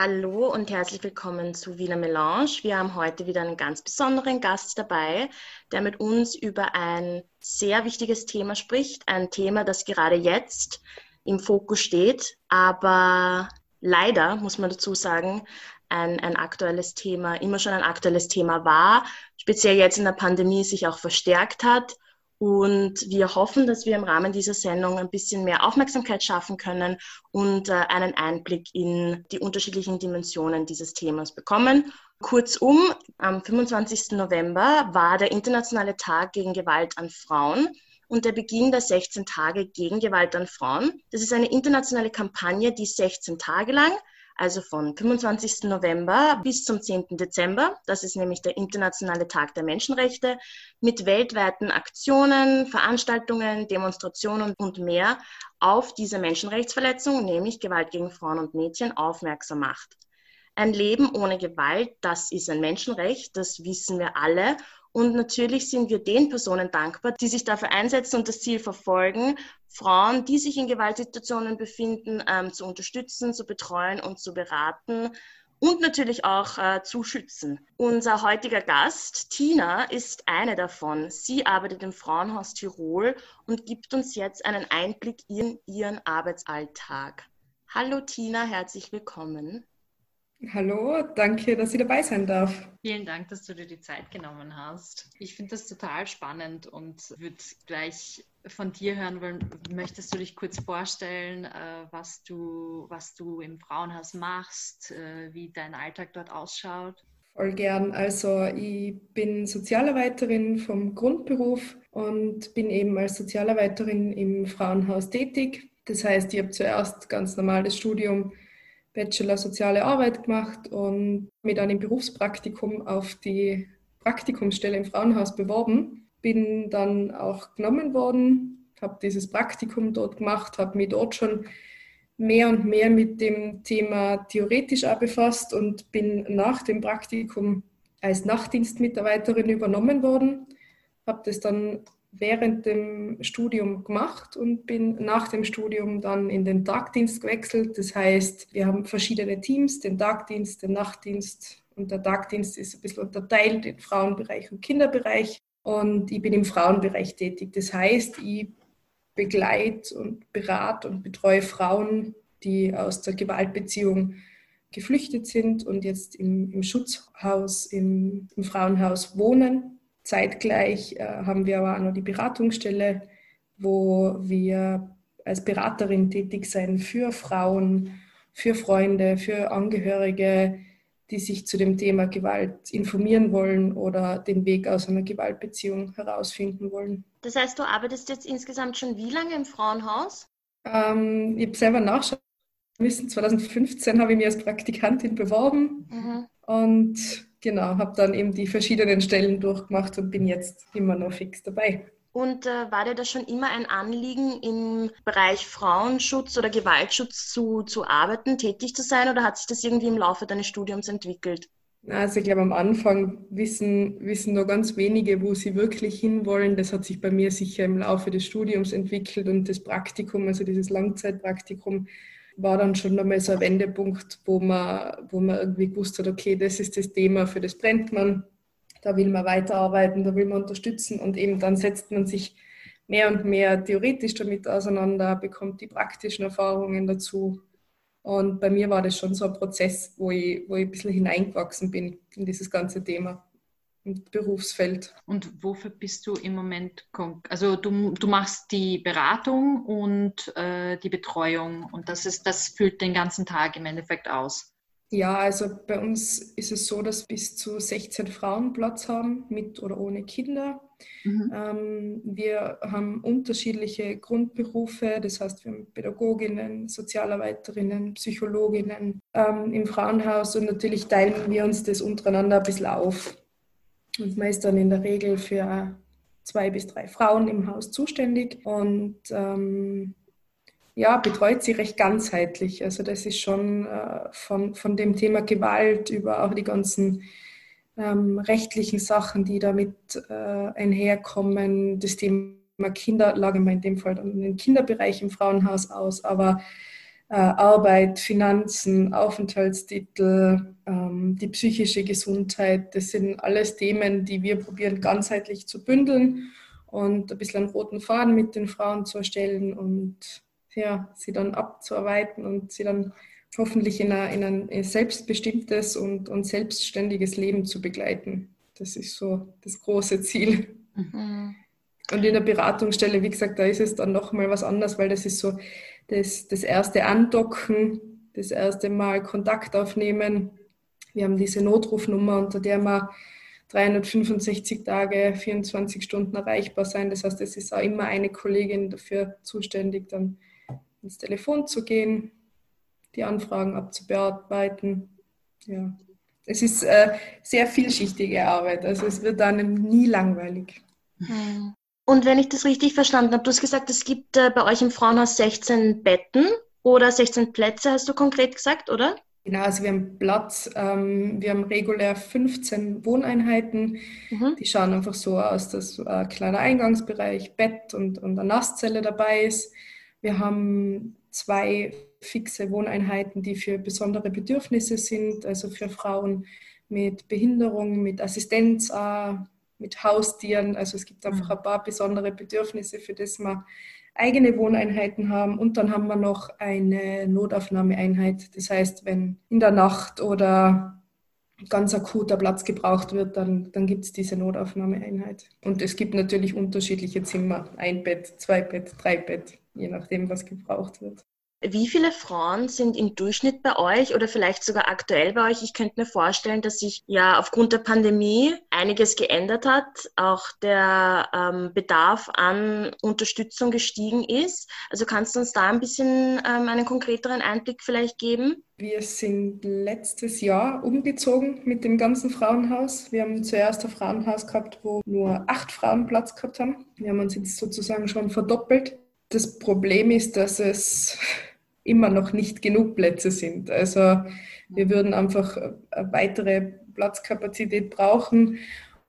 Hallo und herzlich willkommen zu Wiener Melange. Wir haben heute wieder einen ganz besonderen Gast dabei, der mit uns über ein sehr wichtiges Thema spricht. Ein Thema, das gerade jetzt im Fokus steht, aber leider, muss man dazu sagen, ein, ein aktuelles Thema, immer schon ein aktuelles Thema war, speziell jetzt in der Pandemie sich auch verstärkt hat und wir hoffen, dass wir im Rahmen dieser Sendung ein bisschen mehr Aufmerksamkeit schaffen können und äh, einen Einblick in die unterschiedlichen Dimensionen dieses Themas bekommen. Kurzum, am 25. November war der Internationale Tag gegen Gewalt an Frauen und der Beginn der 16 Tage gegen Gewalt an Frauen. Das ist eine internationale Kampagne, die 16 Tage lang also von 25. November bis zum 10. Dezember. Das ist nämlich der Internationale Tag der Menschenrechte mit weltweiten Aktionen, Veranstaltungen, Demonstrationen und mehr auf diese Menschenrechtsverletzung, nämlich Gewalt gegen Frauen und Mädchen, aufmerksam macht. Ein Leben ohne Gewalt, das ist ein Menschenrecht, das wissen wir alle. Und natürlich sind wir den Personen dankbar, die sich dafür einsetzen und das Ziel verfolgen, Frauen, die sich in Gewaltsituationen befinden, ähm, zu unterstützen, zu betreuen und zu beraten und natürlich auch äh, zu schützen. Unser heutiger Gast, Tina, ist eine davon. Sie arbeitet im Frauenhaus Tirol und gibt uns jetzt einen Einblick in ihren Arbeitsalltag. Hallo Tina, herzlich willkommen. Hallo, danke, dass ich dabei sein darf. Vielen Dank, dass du dir die Zeit genommen hast. Ich finde das total spannend und würde gleich von dir hören wollen. Möchtest du dich kurz vorstellen, äh, was, du, was du im Frauenhaus machst, äh, wie dein Alltag dort ausschaut? Voll gern. Also ich bin Sozialarbeiterin vom Grundberuf und bin eben als Sozialarbeiterin im Frauenhaus tätig. Das heißt, ich habe zuerst ganz normal das Studium Bachelor Soziale Arbeit gemacht und dann im Berufspraktikum auf die Praktikumsstelle im Frauenhaus beworben. Bin dann auch genommen worden, habe dieses Praktikum dort gemacht, habe mich dort schon mehr und mehr mit dem Thema theoretisch auch befasst und bin nach dem Praktikum als Nachtdienstmitarbeiterin übernommen worden. Habe das dann während dem Studium gemacht und bin nach dem Studium dann in den Tagdienst gewechselt. Das heißt, wir haben verschiedene Teams, den Tagdienst, den Nachtdienst und der Tagdienst ist ein bisschen unterteilt in Frauenbereich und Kinderbereich und ich bin im Frauenbereich tätig. Das heißt, ich begleite und berate und betreue Frauen, die aus der Gewaltbeziehung geflüchtet sind und jetzt im, im Schutzhaus, im, im Frauenhaus wohnen Zeitgleich äh, haben wir aber auch noch die Beratungsstelle, wo wir als Beraterin tätig sein für Frauen, für Freunde, für Angehörige, die sich zu dem Thema Gewalt informieren wollen oder den Weg aus einer Gewaltbeziehung herausfinden wollen. Das heißt, du arbeitest jetzt insgesamt schon wie lange im Frauenhaus? Ähm, ich habe selber nachschauen müssen. 2015 habe ich mich als Praktikantin beworben mhm. und genau, habe dann eben die verschiedenen Stellen durchgemacht und bin jetzt immer noch fix dabei. Und äh, war dir das schon immer ein Anliegen, im Bereich Frauenschutz oder Gewaltschutz zu, zu arbeiten, tätig zu sein, oder hat sich das irgendwie im Laufe deines Studiums entwickelt? Also ich glaube, am Anfang wissen, wissen nur ganz wenige, wo sie wirklich hinwollen. Das hat sich bei mir sicher im Laufe des Studiums entwickelt und das Praktikum, also dieses Langzeitpraktikum, war dann schon nochmal so ein Wendepunkt, wo man, wo man irgendwie gewusst hat, okay, das ist das Thema, für das brennt man, da will man weiterarbeiten, da will man unterstützen und eben dann setzt man sich mehr und mehr theoretisch damit auseinander, bekommt die praktischen Erfahrungen dazu. Und bei mir war das schon so ein Prozess, wo ich, wo ich ein bisschen hineingewachsen bin in dieses ganze Thema. Berufsfeld. Und wofür bist du im Moment? Also du, du machst die Beratung und äh, die Betreuung und das ist, das füllt den ganzen Tag im Endeffekt aus. Ja, also bei uns ist es so, dass bis zu 16 Frauen Platz haben, mit oder ohne Kinder. Mhm. Ähm, wir haben unterschiedliche Grundberufe, das heißt, wir haben Pädagoginnen, Sozialarbeiterinnen, Psychologinnen ähm, im Frauenhaus und natürlich teilen wir uns das untereinander ein bisschen auf. Und man ist dann in der Regel für zwei bis drei Frauen im Haus zuständig und ähm, ja, betreut sie recht ganzheitlich. Also das ist schon äh, von, von dem Thema Gewalt über auch die ganzen ähm, rechtlichen Sachen, die damit äh, einherkommen. Das Thema Kinder lage man in dem Fall dann den Kinderbereich im Frauenhaus aus, aber Arbeit, Finanzen, Aufenthaltstitel, ähm, die psychische Gesundheit. Das sind alles Themen, die wir probieren ganzheitlich zu bündeln und ein bisschen einen roten Faden mit den Frauen zu erstellen und ja, sie dann abzuarbeiten und sie dann hoffentlich in, eine, in ein selbstbestimmtes und, und selbstständiges Leben zu begleiten. Das ist so das große Ziel. Mhm. Und in der Beratungsstelle, wie gesagt, da ist es dann nochmal was anderes, weil das ist so das, das erste Andocken, das erste Mal Kontakt aufnehmen. Wir haben diese Notrufnummer, unter der wir 365 Tage, 24 Stunden erreichbar sein. Das heißt, es ist auch immer eine Kollegin dafür zuständig, dann ins Telefon zu gehen, die Anfragen abzubearbeiten. Ja. Es ist äh, sehr vielschichtige Arbeit, also es wird einem nie langweilig. Hm. Und wenn ich das richtig verstanden habe, du hast gesagt, es gibt äh, bei euch im Frauenhaus 16 Betten oder 16 Plätze, hast du konkret gesagt, oder? Genau, also wir haben Platz, ähm, wir haben regulär 15 Wohneinheiten. Mhm. Die schauen einfach so aus, dass ein kleiner Eingangsbereich, Bett und, und eine Nasszelle dabei ist. Wir haben zwei fixe Wohneinheiten, die für besondere Bedürfnisse sind, also für Frauen mit Behinderung, mit Assistenz, mit Haustieren. Also es gibt einfach mhm. ein paar besondere Bedürfnisse, für das wir eigene Wohneinheiten haben. Und dann haben wir noch eine Notaufnahmeeinheit. Das heißt, wenn in der Nacht oder ganz akuter Platz gebraucht wird, dann, dann gibt es diese Notaufnahmeeinheit. Und es gibt natürlich unterschiedliche Zimmer. Ein Bett, zwei Bett, drei Bett, je nachdem, was gebraucht wird. Wie viele Frauen sind im Durchschnitt bei euch oder vielleicht sogar aktuell bei euch? Ich könnte mir vorstellen, dass sich ja aufgrund der Pandemie einiges geändert hat, auch der ähm, Bedarf an Unterstützung gestiegen ist. Also kannst du uns da ein bisschen ähm, einen konkreteren Einblick vielleicht geben? Wir sind letztes Jahr umgezogen mit dem ganzen Frauenhaus. Wir haben zuerst ein Frauenhaus gehabt, wo nur acht Frauen Platz gehabt haben. Wir haben uns jetzt sozusagen schon verdoppelt. Das Problem ist, dass es immer noch nicht genug Plätze sind. Also wir würden einfach eine weitere Platzkapazität brauchen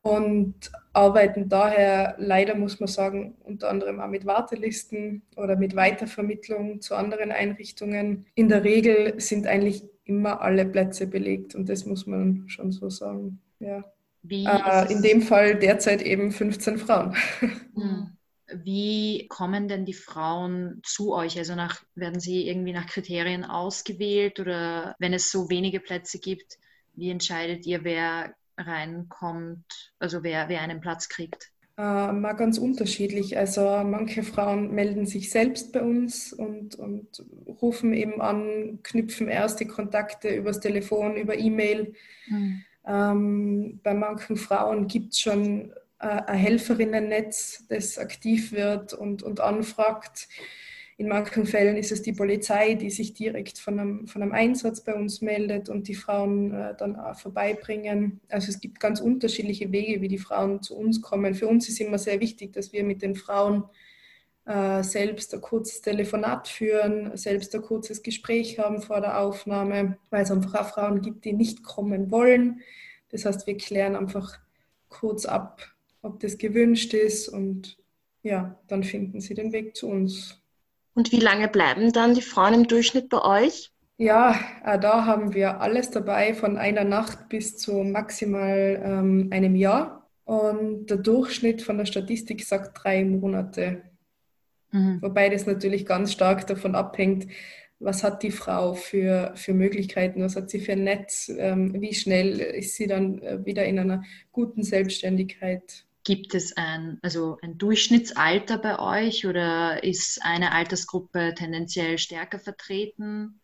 und arbeiten daher leider, muss man sagen, unter anderem auch mit Wartelisten oder mit Weitervermittlung zu anderen Einrichtungen. In der Regel sind eigentlich immer alle Plätze belegt und das muss man schon so sagen. Ja. Äh, in dem Fall derzeit eben 15 Frauen. Hm. Wie kommen denn die Frauen zu euch? Also nach, werden sie irgendwie nach Kriterien ausgewählt oder wenn es so wenige Plätze gibt, wie entscheidet ihr, wer reinkommt, also wer, wer einen Platz kriegt? Äh, mal ganz unterschiedlich. Also manche Frauen melden sich selbst bei uns und, und rufen eben an, knüpfen erste Kontakte übers Telefon, über E-Mail. Mhm. Ähm, bei manchen Frauen gibt es schon ein Helferinnennetz, das aktiv wird und, und anfragt. In manchen Fällen ist es die Polizei, die sich direkt von einem, von einem Einsatz bei uns meldet und die Frauen äh, dann auch vorbeibringen. Also es gibt ganz unterschiedliche Wege, wie die Frauen zu uns kommen. Für uns ist immer sehr wichtig, dass wir mit den Frauen äh, selbst ein kurzes Telefonat führen, selbst ein kurzes Gespräch haben vor der Aufnahme, weil es einfach auch Frauen gibt, die nicht kommen wollen. Das heißt, wir klären einfach kurz ab, ob das gewünscht ist und ja, dann finden sie den Weg zu uns. Und wie lange bleiben dann die Frauen im Durchschnitt bei euch? Ja, äh, da haben wir alles dabei, von einer Nacht bis zu maximal ähm, einem Jahr. Und der Durchschnitt von der Statistik sagt drei Monate. Mhm. Wobei das natürlich ganz stark davon abhängt, was hat die Frau für, für Möglichkeiten, was hat sie für ein Netz, ähm, wie schnell ist sie dann äh, wieder in einer guten Selbstständigkeit. Gibt es ein, also ein Durchschnittsalter bei euch oder ist eine Altersgruppe tendenziell stärker vertreten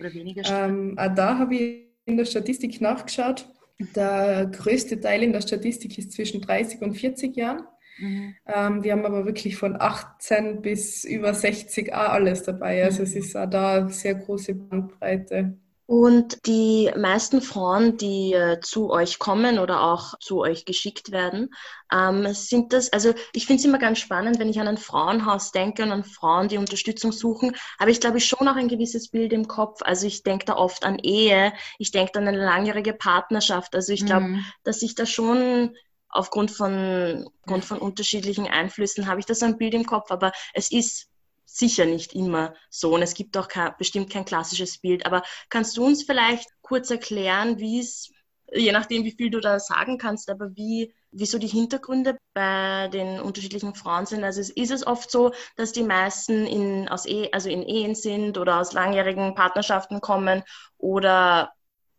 oder weniger stark? Ähm, da habe ich in der Statistik nachgeschaut. Der größte Teil in der Statistik ist zwischen 30 und 40 Jahren. Mhm. Ähm, wir haben aber wirklich von 18 bis über 60 auch alles dabei. Also mhm. es ist auch da eine sehr große Bandbreite. Und die meisten Frauen, die äh, zu euch kommen oder auch zu euch geschickt werden, ähm, sind das, also ich finde es immer ganz spannend, wenn ich an ein Frauenhaus denke und an Frauen, die Unterstützung suchen, habe ich, glaube ich, schon auch ein gewisses Bild im Kopf. Also ich denke da oft an Ehe, ich denke an eine langjährige Partnerschaft. Also ich glaube, mhm. dass sich da schon aufgrund von, aufgrund von unterschiedlichen Einflüssen habe ich das ein Bild im Kopf, aber es ist sicher nicht immer so und es gibt auch kein, bestimmt kein klassisches Bild. Aber kannst du uns vielleicht kurz erklären, wie es, je nachdem, wie viel du da sagen kannst, aber wie, wieso die Hintergründe bei den unterschiedlichen Frauen sind? Also ist es oft so, dass die meisten in, aus e also in Ehen sind oder aus langjährigen Partnerschaften kommen oder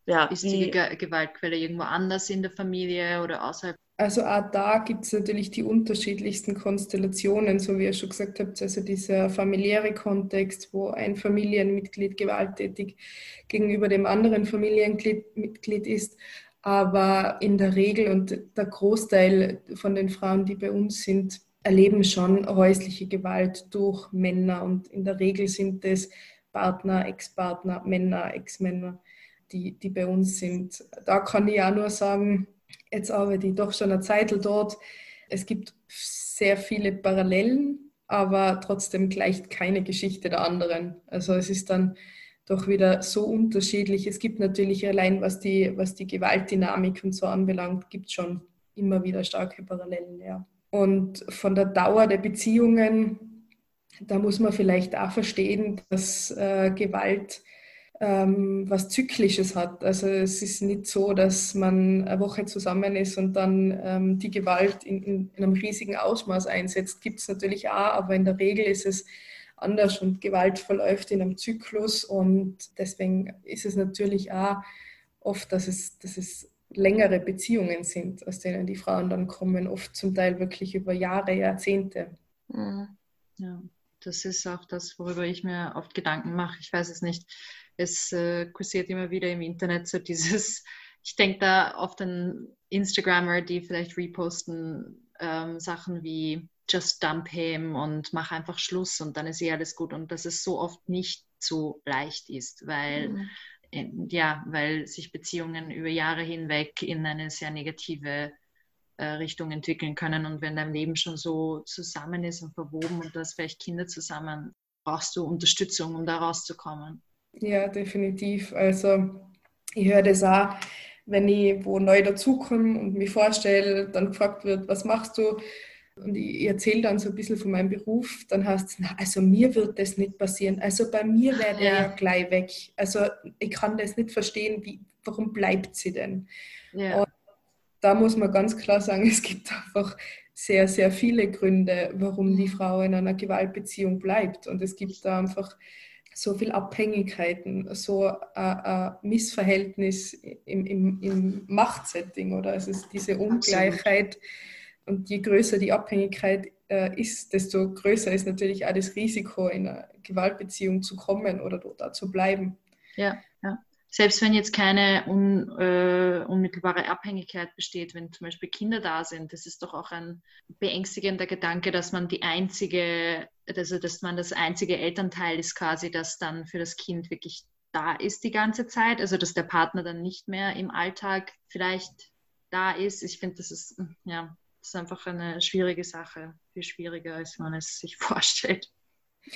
ja, ist die Gewaltquelle irgendwo anders in der Familie oder außerhalb also auch da gibt es natürlich die unterschiedlichsten Konstellationen, so wie ihr schon gesagt habt, also dieser familiäre Kontext, wo ein Familienmitglied gewalttätig gegenüber dem anderen Familienmitglied ist. Aber in der Regel und der Großteil von den Frauen, die bei uns sind, erleben schon häusliche Gewalt durch Männer. Und in der Regel sind es Partner, Ex-Partner, Männer, Ex-Männer, die, die bei uns sind. Da kann ich auch nur sagen, Jetzt arbeite ich doch schon eine Zeit dort. Es gibt sehr viele Parallelen, aber trotzdem gleicht keine Geschichte der anderen. Also es ist dann doch wieder so unterschiedlich. Es gibt natürlich allein, was die, was die Gewaltdynamik und so anbelangt, gibt schon immer wieder starke Parallelen, ja. Und von der Dauer der Beziehungen, da muss man vielleicht auch verstehen, dass äh, Gewalt ähm, was Zyklisches hat. Also es ist nicht so, dass man eine Woche zusammen ist und dann ähm, die Gewalt in, in, in, einem riesigen Ausmaß einsetzt. Gibt es natürlich auch, aber in der Regel ist es anders und Gewalt verläuft in einem Zyklus und deswegen ist es natürlich auch oft, dass es, dass es längere Beziehungen sind, aus denen die Frauen dann kommen, oft zum Teil wirklich über Jahre, Jahrzehnte. Mhm. Ja, das ist auch das, worüber ich mir oft Gedanken mache. Ich weiß es nicht es äh, kursiert immer wieder im Internet so dieses, ich denke da oft an Instagrammer, die vielleicht reposten ähm, Sachen wie just dump him und mach einfach Schluss und dann ist eh alles gut und dass es so oft nicht so leicht ist, weil mhm. in, ja, weil sich Beziehungen über Jahre hinweg in eine sehr negative äh, Richtung entwickeln können und wenn dein Leben schon so zusammen ist und verwoben und du hast vielleicht Kinder zusammen, brauchst du Unterstützung, um da rauszukommen. Ja, definitiv. Also ich höre das auch, wenn ich wo neu dazukomme und mich vorstelle, dann gefragt wird, was machst du? Und ich erzähle dann so ein bisschen von meinem Beruf, dann heißt es, also mir wird das nicht passieren. Also bei mir wäre der ja. ja. gleich weg. Also ich kann das nicht verstehen, wie, warum bleibt sie denn? Ja. Und da muss man ganz klar sagen, es gibt einfach sehr, sehr viele Gründe, warum die Frau in einer Gewaltbeziehung bleibt. Und es gibt da einfach so viel Abhängigkeiten, so ein, ein Missverhältnis im, im, im Machtsetting oder es ist diese Ungleichheit. Absolut. Und je größer die Abhängigkeit äh, ist, desto größer ist natürlich auch das Risiko, in eine Gewaltbeziehung zu kommen oder da zu bleiben. Ja, ja selbst wenn jetzt keine un, äh, unmittelbare Abhängigkeit besteht, wenn zum Beispiel Kinder da sind, das ist doch auch ein beängstigender Gedanke, dass man die einzige, also dass man das einzige Elternteil ist quasi, das dann für das Kind wirklich da ist die ganze Zeit, also dass der Partner dann nicht mehr im Alltag vielleicht da ist. Ich finde, das ist ja, das ist einfach eine schwierige Sache, viel schwieriger, als man es sich vorstellt.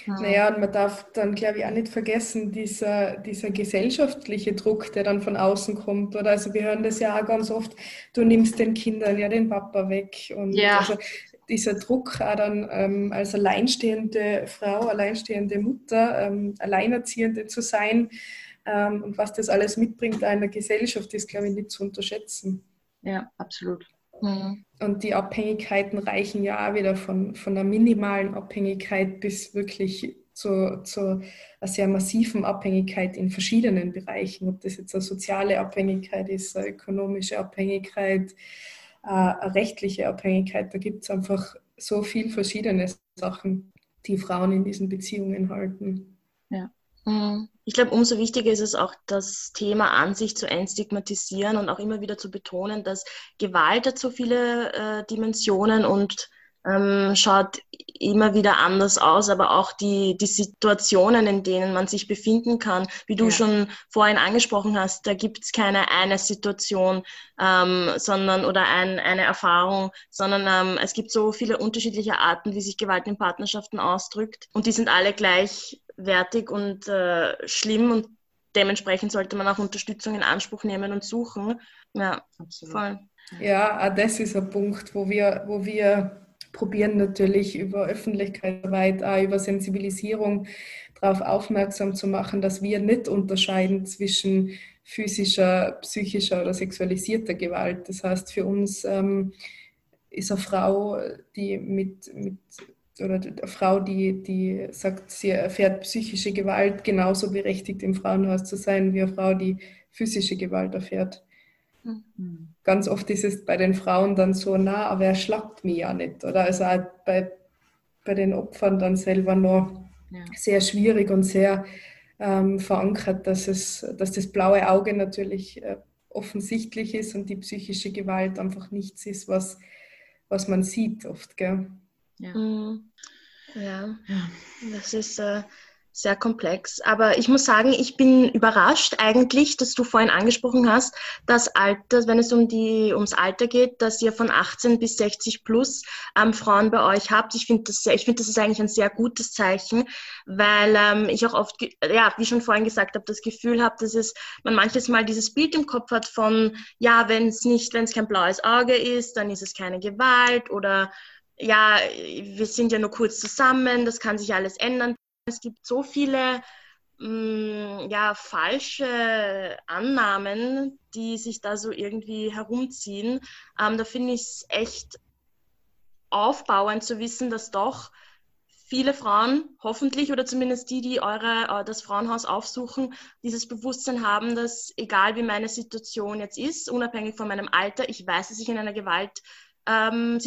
Naja, und man darf dann, glaube ich, auch nicht vergessen, dieser, dieser gesellschaftliche Druck, der dann von außen kommt. Oder also wir hören das ja auch ganz oft, du nimmst den Kindern ja den Papa weg. Und ja. also dieser Druck auch dann ähm, als alleinstehende Frau, alleinstehende Mutter, ähm, Alleinerziehende zu sein ähm, und was das alles mitbringt in der Gesellschaft, ist, glaube ich, nicht zu unterschätzen. Ja, absolut. Mhm. Und die Abhängigkeiten reichen ja auch wieder von, von einer minimalen Abhängigkeit bis wirklich zu, zu einer sehr massiven Abhängigkeit in verschiedenen Bereichen. Ob das jetzt eine soziale Abhängigkeit ist, eine ökonomische Abhängigkeit, eine rechtliche Abhängigkeit. Da gibt es einfach so viele verschiedene Sachen, die Frauen in diesen Beziehungen halten. Ja. Mhm. Ich glaube, umso wichtiger ist es auch, das Thema an sich zu entstigmatisieren und auch immer wieder zu betonen, dass Gewalt hat so viele äh, Dimensionen und ähm, schaut immer wieder anders aus, aber auch die, die Situationen, in denen man sich befinden kann, wie du ja. schon vorhin angesprochen hast, da gibt es keine eine Situation, ähm, sondern oder ein, eine Erfahrung, sondern ähm, es gibt so viele unterschiedliche Arten, wie sich Gewalt in Partnerschaften ausdrückt und die sind alle gleichwertig und äh, schlimm und dementsprechend sollte man auch Unterstützung in Anspruch nehmen und suchen. Ja, Absolut. voll. Ja, das ist ein Punkt, wo wir, wo wir probieren natürlich über Öffentlichkeitsarbeit, auch über Sensibilisierung darauf aufmerksam zu machen, dass wir nicht unterscheiden zwischen physischer, psychischer oder sexualisierter Gewalt. Das heißt, für uns ähm, ist eine Frau, die mit, mit oder eine Frau, die, die sagt, sie erfährt psychische Gewalt, genauso berechtigt im Frauenhaus zu sein wie eine Frau, die physische Gewalt erfährt. Mhm. Ganz oft ist es bei den Frauen dann so, na, aber er schlagt mich ja nicht. Oder also auch bei, bei den Opfern dann selber noch ja. sehr schwierig und sehr ähm, verankert, dass, es, dass das blaue Auge natürlich äh, offensichtlich ist und die psychische Gewalt einfach nichts ist, was, was man sieht oft. Gell? Ja. Mhm. ja. das ist äh, sehr komplex. Aber ich muss sagen, ich bin überrascht eigentlich, dass du vorhin angesprochen hast, dass Alter, wenn es um die, ums Alter geht, dass ihr von 18 bis 60 plus ähm, Frauen bei euch habt. Ich finde das, ich finde, das ist eigentlich ein sehr gutes Zeichen, weil ähm, ich auch oft, ja, wie schon vorhin gesagt habe, das Gefühl habe, dass es, man manches Mal dieses Bild im Kopf hat von, ja, wenn es nicht, wenn es kein blaues Auge ist, dann ist es keine Gewalt oder ja, wir sind ja nur kurz zusammen, das kann sich alles ändern. Es gibt so viele mh, mm, ja, falsche Annahmen, die sich da so irgendwie herumziehen. Ähm, da finde ich es echt aufbauend zu wissen, dass doch viele Frauen, hoffentlich oder zumindest die, die eure, äh, das Frauenhaus aufsuchen, dieses Bewusstsein haben, dass egal wie meine Situation jetzt ist, unabhängig von meinem Alter, ich weiß, dass ich in einer Gewaltsituation ähm,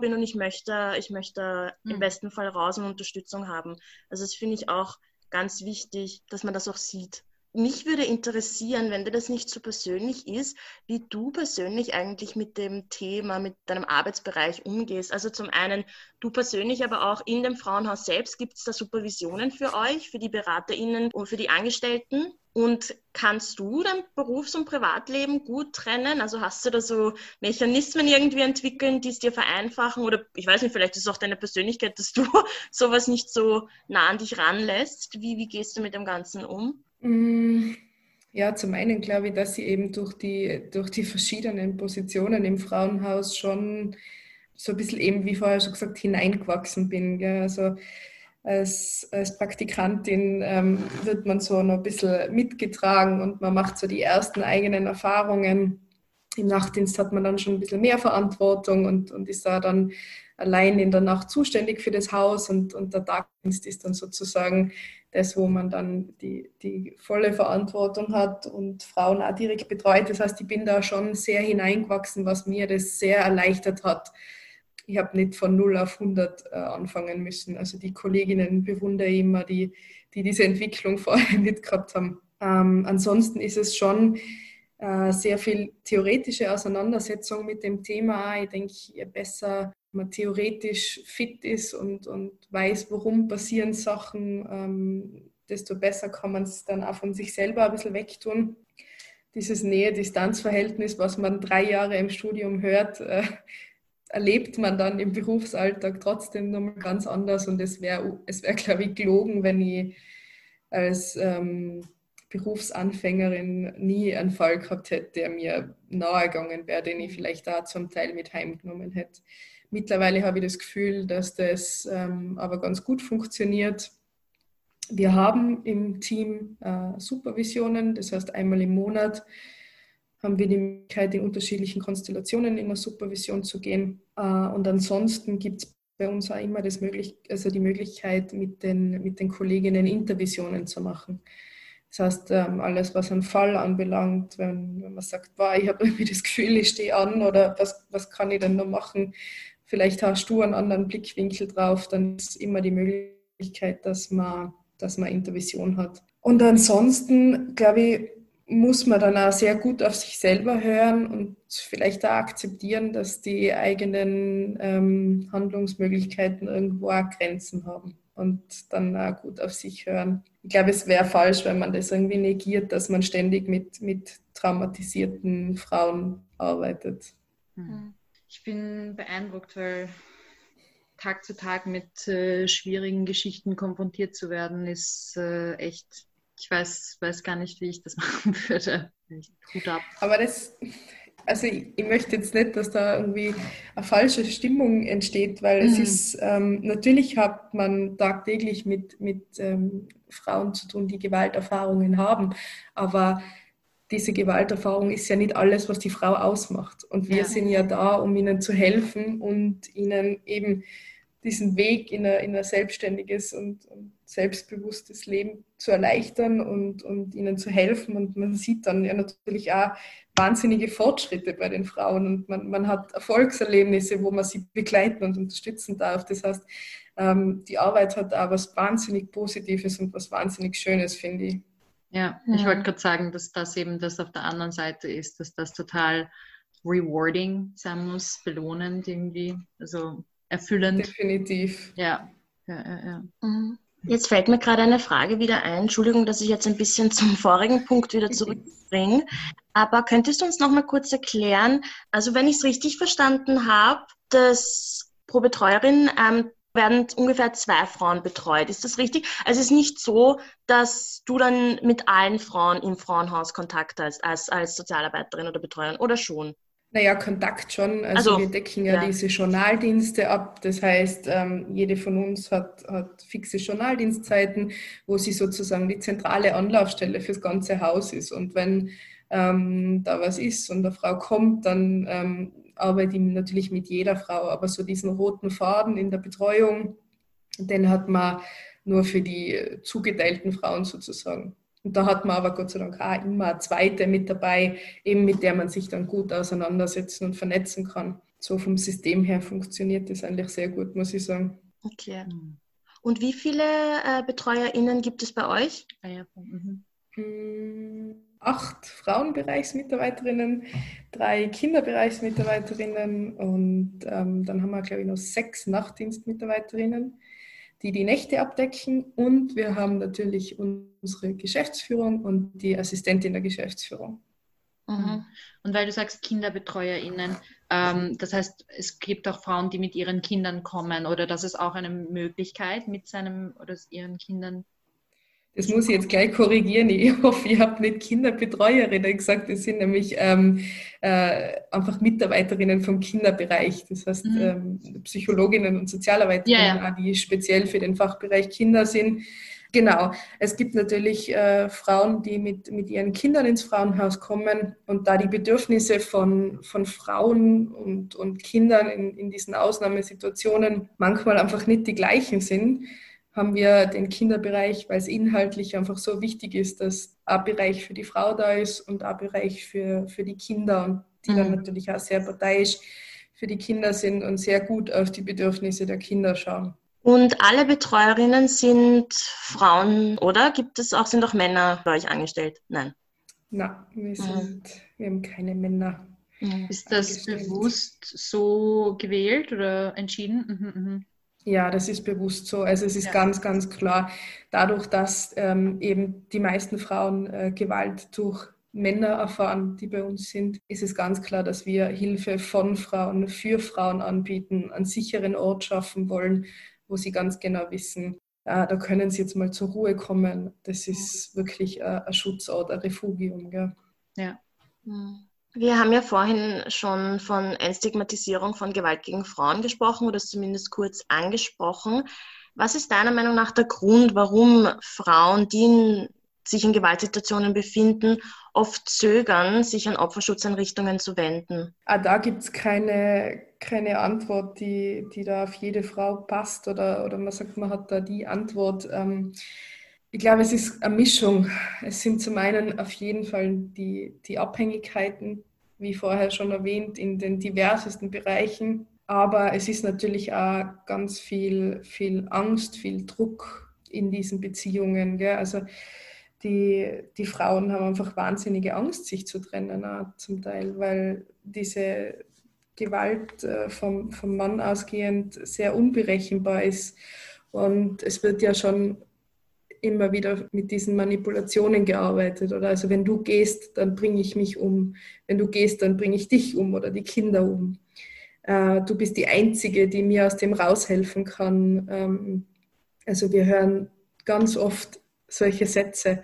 bin und ich möchte, ich möchte mhm. im hm. besten Fall raus und Unterstützung haben. Also das finde ich auch ganz wichtig, dass man das auch sieht mich würde interessieren, wenn dir das nicht so persönlich ist, wie du persönlich eigentlich mit dem Thema, mit deinem Arbeitsbereich umgehst. Also zum einen du persönlich, aber auch in dem Frauenhaus selbst gibt es da Supervisionen für euch, für die BeraterInnen und für die Angestellten. Und kannst du dein Berufs- und Privatleben gut trennen? Also hast du da so Mechanismen irgendwie entwickeln, die es dir vereinfachen? Oder ich weiß nicht, vielleicht ist es auch deine Persönlichkeit, dass du sowas nicht so nah an dich ranlässt. Wie, wie gehst du mit dem Ganzen um? Mm, ja, zum einen glaube ich, dass ich eben durch die, durch die verschiedenen Positionen im Frauenhaus schon so ein bisschen eben, wie vorher schon gesagt, hineingewachsen bin. Gell? Also als, als Praktikantin ähm, wird man so noch ein bisschen mitgetragen und man macht so die ersten eigenen Erfahrungen. Im Nachtdienst hat man dann schon ein bisschen mehr Verantwortung und, und ist da dann allein in der Nacht zuständig für das Haus und, und der Tagdienst ist dann sozusagen das, wo man dann die, die volle Verantwortung hat und Frauen auch direkt betreut. Das heißt, ich bin da schon sehr hineingewachsen, was mir das sehr erleichtert hat. Ich habe nicht von 0 auf 100 äh, anfangen müssen. Also die Kolleginnen bewundere ich immer, die, die diese Entwicklung vorher nicht gehabt haben. Ähm, ansonsten ist es schon äh, sehr viel theoretische Auseinandersetzung mit dem Thema. Ich denke, je besser man theoretisch fit ist und, und weiß, warum passieren Sachen, ähm, desto besser kann man es dann auch von sich selber ein bisschen wegtun. Dieses Nähe-Distanz-Verhältnis, was man drei Jahre im Studium hört, äh, erlebt man dann im Berufsalltag trotzdem nochmal ganz anders. Und es wäre, es wär, glaube ich, gelogen, wenn ich als ähm, Berufsanfängerin nie einen Fall gehabt hätte, der mir nahegegangen wäre, den ich vielleicht da zum Teil mit heimgenommen hätte. Mittlerweile habe ich das Gefühl, dass das ähm, aber ganz gut funktioniert. Wir haben im Team äh, Supervisionen, das heißt einmal im Monat haben wir die Möglichkeit, in unterschiedlichen Konstellationen in eine Supervision zu gehen. Äh, und ansonsten gibt es bei uns auch immer das möglich, also die Möglichkeit, mit den, mit den Kolleginnen Intervisionen zu machen. Das heißt, ähm, alles, was einen Fall anbelangt, wenn, wenn man sagt, boah, ich habe irgendwie das Gefühl, ich stehe an oder was, was kann ich denn noch machen, vielleicht hast du einen anderen Blickwinkel drauf, dann ist immer die Möglichkeit, dass man, dass man Intervision hat. Und ansonsten, glaube ich, muss man dann auch sehr gut auf sich selber hören und vielleicht auch akzeptieren, dass die eigenen ähm, Handlungsmöglichkeiten irgendwo auch Grenzen haben und dann auch gut auf sich hören. Ich glaube, es wäre falsch, wenn man das irgendwie negiert, dass man ständig mit, mit traumatisierten Frauen arbeitet. Mhm. Ich bin beeindruckt, weil Tag zu Tag mit äh, schwierigen Geschichten konfrontiert zu werden, ist äh, echt, ich weiß, weiß gar nicht, wie ich das machen würde. Hut ab. Aber das, Also ich, ich, möchte jetzt nicht, dass da irgendwie eine falsche Stimmung entsteht, weil mhm. es ist, ähm, natürlich hat man tagtäglich mit, mit ähm, Frauen zu tun, die Gewalterfahrungen haben, aber diese Gewalterfahrung ist ja nicht alles, was die Frau ausmacht. Und wir ja. sind ja da, um ihnen zu helfen und ihnen eben diesen Weg in ein, in ein selbstständiges und, und, selbstbewusstes Leben zu erleichtern und, und ihnen zu helfen. Und man sieht dann ja natürlich auch wahnsinnige Fortschritte bei den Frauen und man, man hat Erfolgserlebnisse, wo man sie begleiten und unterstützen darf. Das heißt, ähm, die Arbeit hat auch was wahnsinnig Positives und was wahnsinnig Schönes, finde ich. Ja, ich wollte gerade sagen, dass das eben das auf der anderen Seite ist, dass das total rewarding sein muss, belohnend irgendwie. Also erfüllend. Definitiv. Ja. ja, ja, ja. Mhm. Jetzt fällt mir gerade eine Frage wieder ein. Entschuldigung, dass ich jetzt ein bisschen zum vorigen Punkt wieder zurückbringe. Aber könntest du uns noch mal kurz erklären, also wenn ich es richtig verstanden habe, dass pro Betreuerin ähm, werden ungefähr zwei Frauen betreut. Ist das richtig? Also es ist nicht so, dass du dann mit allen Frauen im Frauenhaus Kontakt hast als, als Sozialarbeiterin oder Betreuerin oder schon? Naja, Kontakt schon. Also, also wir decken ja, ja, diese Journaldienste ab. Das heißt, ähm, jede von uns hat, hat fixe Journaldienstzeiten, wo sie sozusagen die zentrale Anlaufstelle fürs ganze Haus ist. Und wenn ähm, da was ist und eine Frau kommt, dann ähm, arbeite ich natürlich mit jeder Frau. Aber so diesen roten Faden in der Betreuung, den hat man nur für die zugeteilten Frauen sozusagen. Und da hat man aber Gott sei Dank auch immer eine zweite mit dabei, eben mit der man sich dann gut auseinandersetzen und vernetzen kann. So vom System her funktioniert das eigentlich sehr gut, muss ich sagen. Okay. Und wie viele äh, BetreuerInnen gibt es bei euch? Ah, ja. mhm. Hm, acht Frauenbereichsmitarbeiterinnen, drei Kinderbereichsmitarbeiterinnen und ähm, dann haben wir, glaube ich, noch sechs Nachtdienstmitarbeiterinnen die die Nächte abdecken. Und wir haben natürlich unsere Geschäftsführung und die Assistentin der Geschäftsführung. Mhm. Und weil du sagst KinderbetreuerInnen, ähm, das heißt, es gibt auch Frauen, die mit ihren Kindern kommen oder das ist auch eine Möglichkeit, mit seinem oder ihren Kindern das muss ich jetzt gleich korrigieren. Ich hoffe, ich habe nicht Kinderbetreuerinnen gesagt. Das sind nämlich ähm, äh, einfach Mitarbeiterinnen vom Kinderbereich. Das heißt, mhm. ähm, Psychologinnen und Sozialarbeiterinnen, ja. die speziell für den Fachbereich Kinder sind. Genau. Es gibt natürlich äh, Frauen, die mit, mit ihren Kindern ins Frauenhaus kommen und da die Bedürfnisse von, von Frauen und, und Kindern in, in diesen Ausnahmesituationen manchmal einfach nicht die gleichen sind, haben wir den Kinderbereich, weil es inhaltlich einfach so wichtig ist, dass ein Bereich für die Frau da ist und ein Bereich für, für die Kinder und die mhm. dann natürlich auch sehr parteiisch für die Kinder sind und sehr gut auf die Bedürfnisse der Kinder schauen. Und alle Betreuerinnen sind Frauen, oder? Gibt es auch, sind auch Männer bei euch angestellt? Nein. Nein, wir, mhm. sind, mhm. wir haben keine Männer. Mhm. Ist das bewusst so gewählt oder entschieden? Mhm, mhm. Ja, das ist bewusst so. Also es ist ja. ganz, ganz klar, dadurch, dass ähm, eben die meisten Frauen äh, Gewalt durch Männer erfahren, die bei uns sind, ist es ganz klar, dass wir Hilfe von Frauen für Frauen anbieten, einen sicheren Ort schaffen wollen, wo sie ganz genau wissen, äh, da können sie jetzt mal zur Ruhe kommen. Das ist wirklich äh, ein Schutzort, ein Refugium. Gell? Ja. Mhm. Wir haben ja vorhin schon von Entstigmatisierung von Gewalt gegen Frauen gesprochen oder zumindest kurz angesprochen. Was ist deiner Meinung nach der Grund, warum Frauen, die in, sich in Gewaltsituationen befinden, oft zögern, sich an Opferschutzeinrichtungen zu wenden? Ah, da gibt es keine, keine Antwort, die, die da auf jede Frau passt oder, oder man sagt, man hat da die Antwort. Ähm, ich glaube, es ist eine Mischung. Es sind zum einen auf jeden Fall die, die Abhängigkeiten, wie vorher schon erwähnt, in den diversesten Bereichen. Aber es ist natürlich auch ganz viel, viel Angst, viel Druck in diesen Beziehungen. Gell? Also die, die Frauen haben einfach wahnsinnige Angst, sich zu trennen, auch zum Teil, weil diese Gewalt äh, vom, vom Mann ausgehend sehr unberechenbar ist. Und es wird ja schon immer wieder mit diesen Manipulationen gearbeitet. Oder also wenn du gehst, dann bringe ich mich um. Wenn du gehst, dann bringe ich dich um oder die Kinder um. Äh, du bist die Einzige, die mir aus dem raushelfen kann. Ähm, also wir hören ganz oft solche Sätze.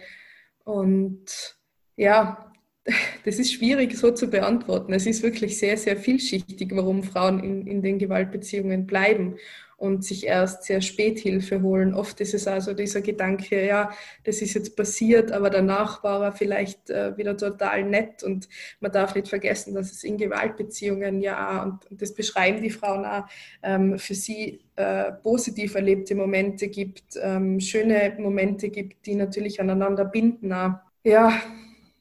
Und ja, das ist schwierig so zu beantworten. Es ist wirklich sehr, sehr vielschichtig, warum Frauen in, in den Gewaltbeziehungen bleiben und sich erst sehr spät Hilfe holen. Oft ist es also dieser Gedanke, ja, das ist jetzt passiert, aber danach war er vielleicht äh, wieder total nett und man darf nicht vergessen, dass es in Gewaltbeziehungen ja, und, und das beschreiben die Frauen auch, ähm, für sie äh, positiv erlebte Momente gibt, ähm, schöne Momente gibt, die natürlich aneinander binden. Auch. Ja,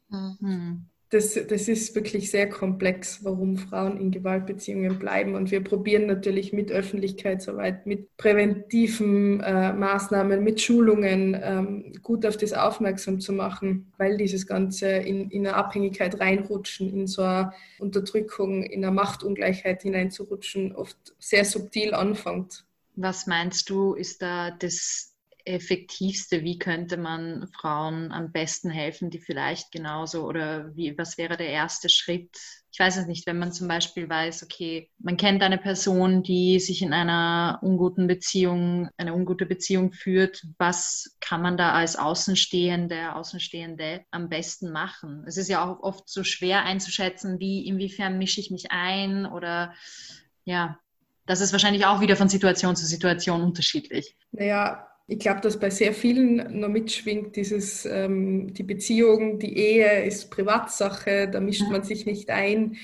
Mhm. Das, das ist wirklich sehr komplex, warum Frauen in Gewaltbeziehungen bleiben. Und wir probieren natürlich mit Öffentlichkeitsarbeit, mit präventiven äh, Maßnahmen, mit Schulungen ähm, gut auf das aufmerksam zu machen, weil dieses Ganze in, in eine Abhängigkeit reinrutschen, in so eine Unterdrückung, in eine Machtungleichheit hineinzurutschen, oft sehr subtil anfängt. Was meinst du, ist da das effektivste? Wie könnte man Frauen am besten helfen, die vielleicht genauso oder wie, was wäre der erste Schritt? Ich weiß es nicht, wenn man zum Beispiel weiß, okay, man kennt eine Person, die sich in einer unguten Beziehung, eine ungute Beziehung führt, was kann man da als Außenstehende, Außenstehende am besten machen? Es ist ja auch oft so schwer einzuschätzen, wie, inwiefern mische ich mich ein oder ja, das ist wahrscheinlich auch wieder von Situation zu Situation unterschiedlich. Naja, ich glaube, dass bei sehr vielen noch mitschwingt, dieses, ähm, die Beziehung, die Ehe ist Privatsache, da mischt man sich nicht ein.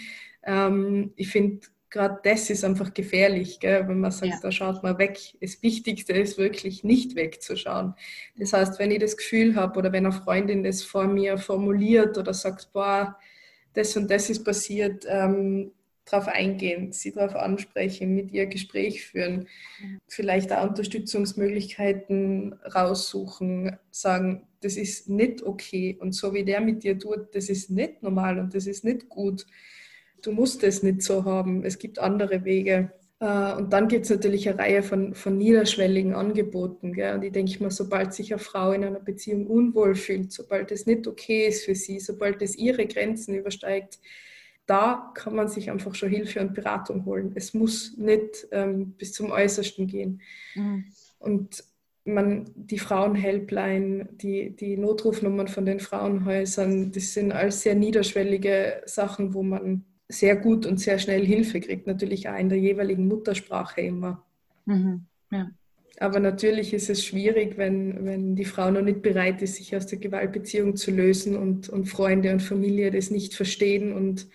Ähm, ich finde, gerade das ist einfach gefährlich, gell? wenn man sagt, ja. da schaut man weg. Das Wichtigste ist wirklich nicht wegzuschauen. Das heißt, wenn ich das Gefühl habe oder wenn eine Freundin das vor mir formuliert oder sagt, boah, das und das ist passiert, ähm, darauf eingehen, sie darauf ansprechen, mit ihr Gespräch führen, vielleicht auch Unterstützungsmöglichkeiten raussuchen, sagen, das ist nicht okay und so wie der mit dir tut, das ist nicht normal und das ist nicht gut. Du musst es nicht so haben, es gibt andere Wege. Äh, und dann gibt es natürlich eine Reihe von, von niederschwelligen Angeboten. Gell? Und ich denke mal, sobald sich eine Frau in einer Beziehung unwohl fühlt, sobald es nicht okay ist für sie, sobald es ihre Grenzen übersteigt, da kann man sich einfach schon Hilfe und Beratung holen. Es muss nicht ähm, bis zum Äußersten gehen. Mhm. Und man, die Frauenhelpline, die, die Notrufnummern von den Frauenhäusern, das sind alles sehr niederschwellige Sachen, wo man sehr gut und sehr schnell Hilfe kriegt. Natürlich auch in der jeweiligen Muttersprache immer. Mhm. Ja. Aber natürlich ist es schwierig, wenn, wenn die Frau noch nicht bereit ist, sich aus der Gewaltbeziehung zu lösen und, und Freunde und Familie das nicht verstehen und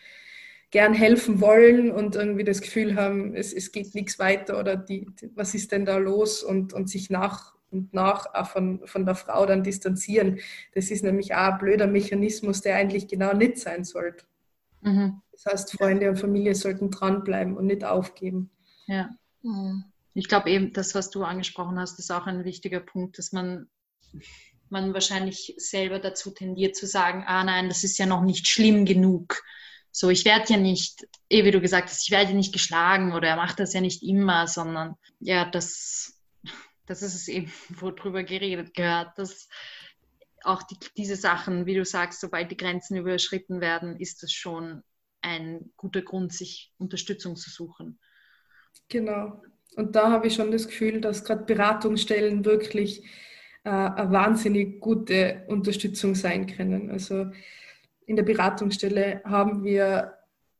gern helfen wollen und irgendwie das Gefühl haben, es, es geht nichts weiter oder die, was ist denn da los und, und sich nach und nach auch von, von der Frau dann distanzieren. Das ist nämlich auch ein blöder Mechanismus, der eigentlich genau nicht sein sollte. Mhm. Das heißt, Freunde und Familie sollten dranbleiben und nicht aufgeben. Ja. Mhm. Ich glaube eben, das, was du angesprochen hast, ist auch ein wichtiger Punkt, dass man, man wahrscheinlich selber dazu tendiert zu sagen, ah nein, das ist ja noch nicht schlimm genug. So, ich werde ja nicht, eh wie du gesagt hast, ich werde ja nicht geschlagen oder er macht das ja nicht immer, sondern ja, das, das ist es eben, worüber geredet gehört, dass auch die, diese Sachen, wie du sagst, sobald die Grenzen überschritten werden, ist es schon ein guter Grund, sich Unterstützung zu suchen. Genau. Und da habe ich schon das Gefühl, dass gerade Beratungsstellen wirklich äh, eine wahnsinnig gute Unterstützung sein können. Also in der Beratungsstelle haben wir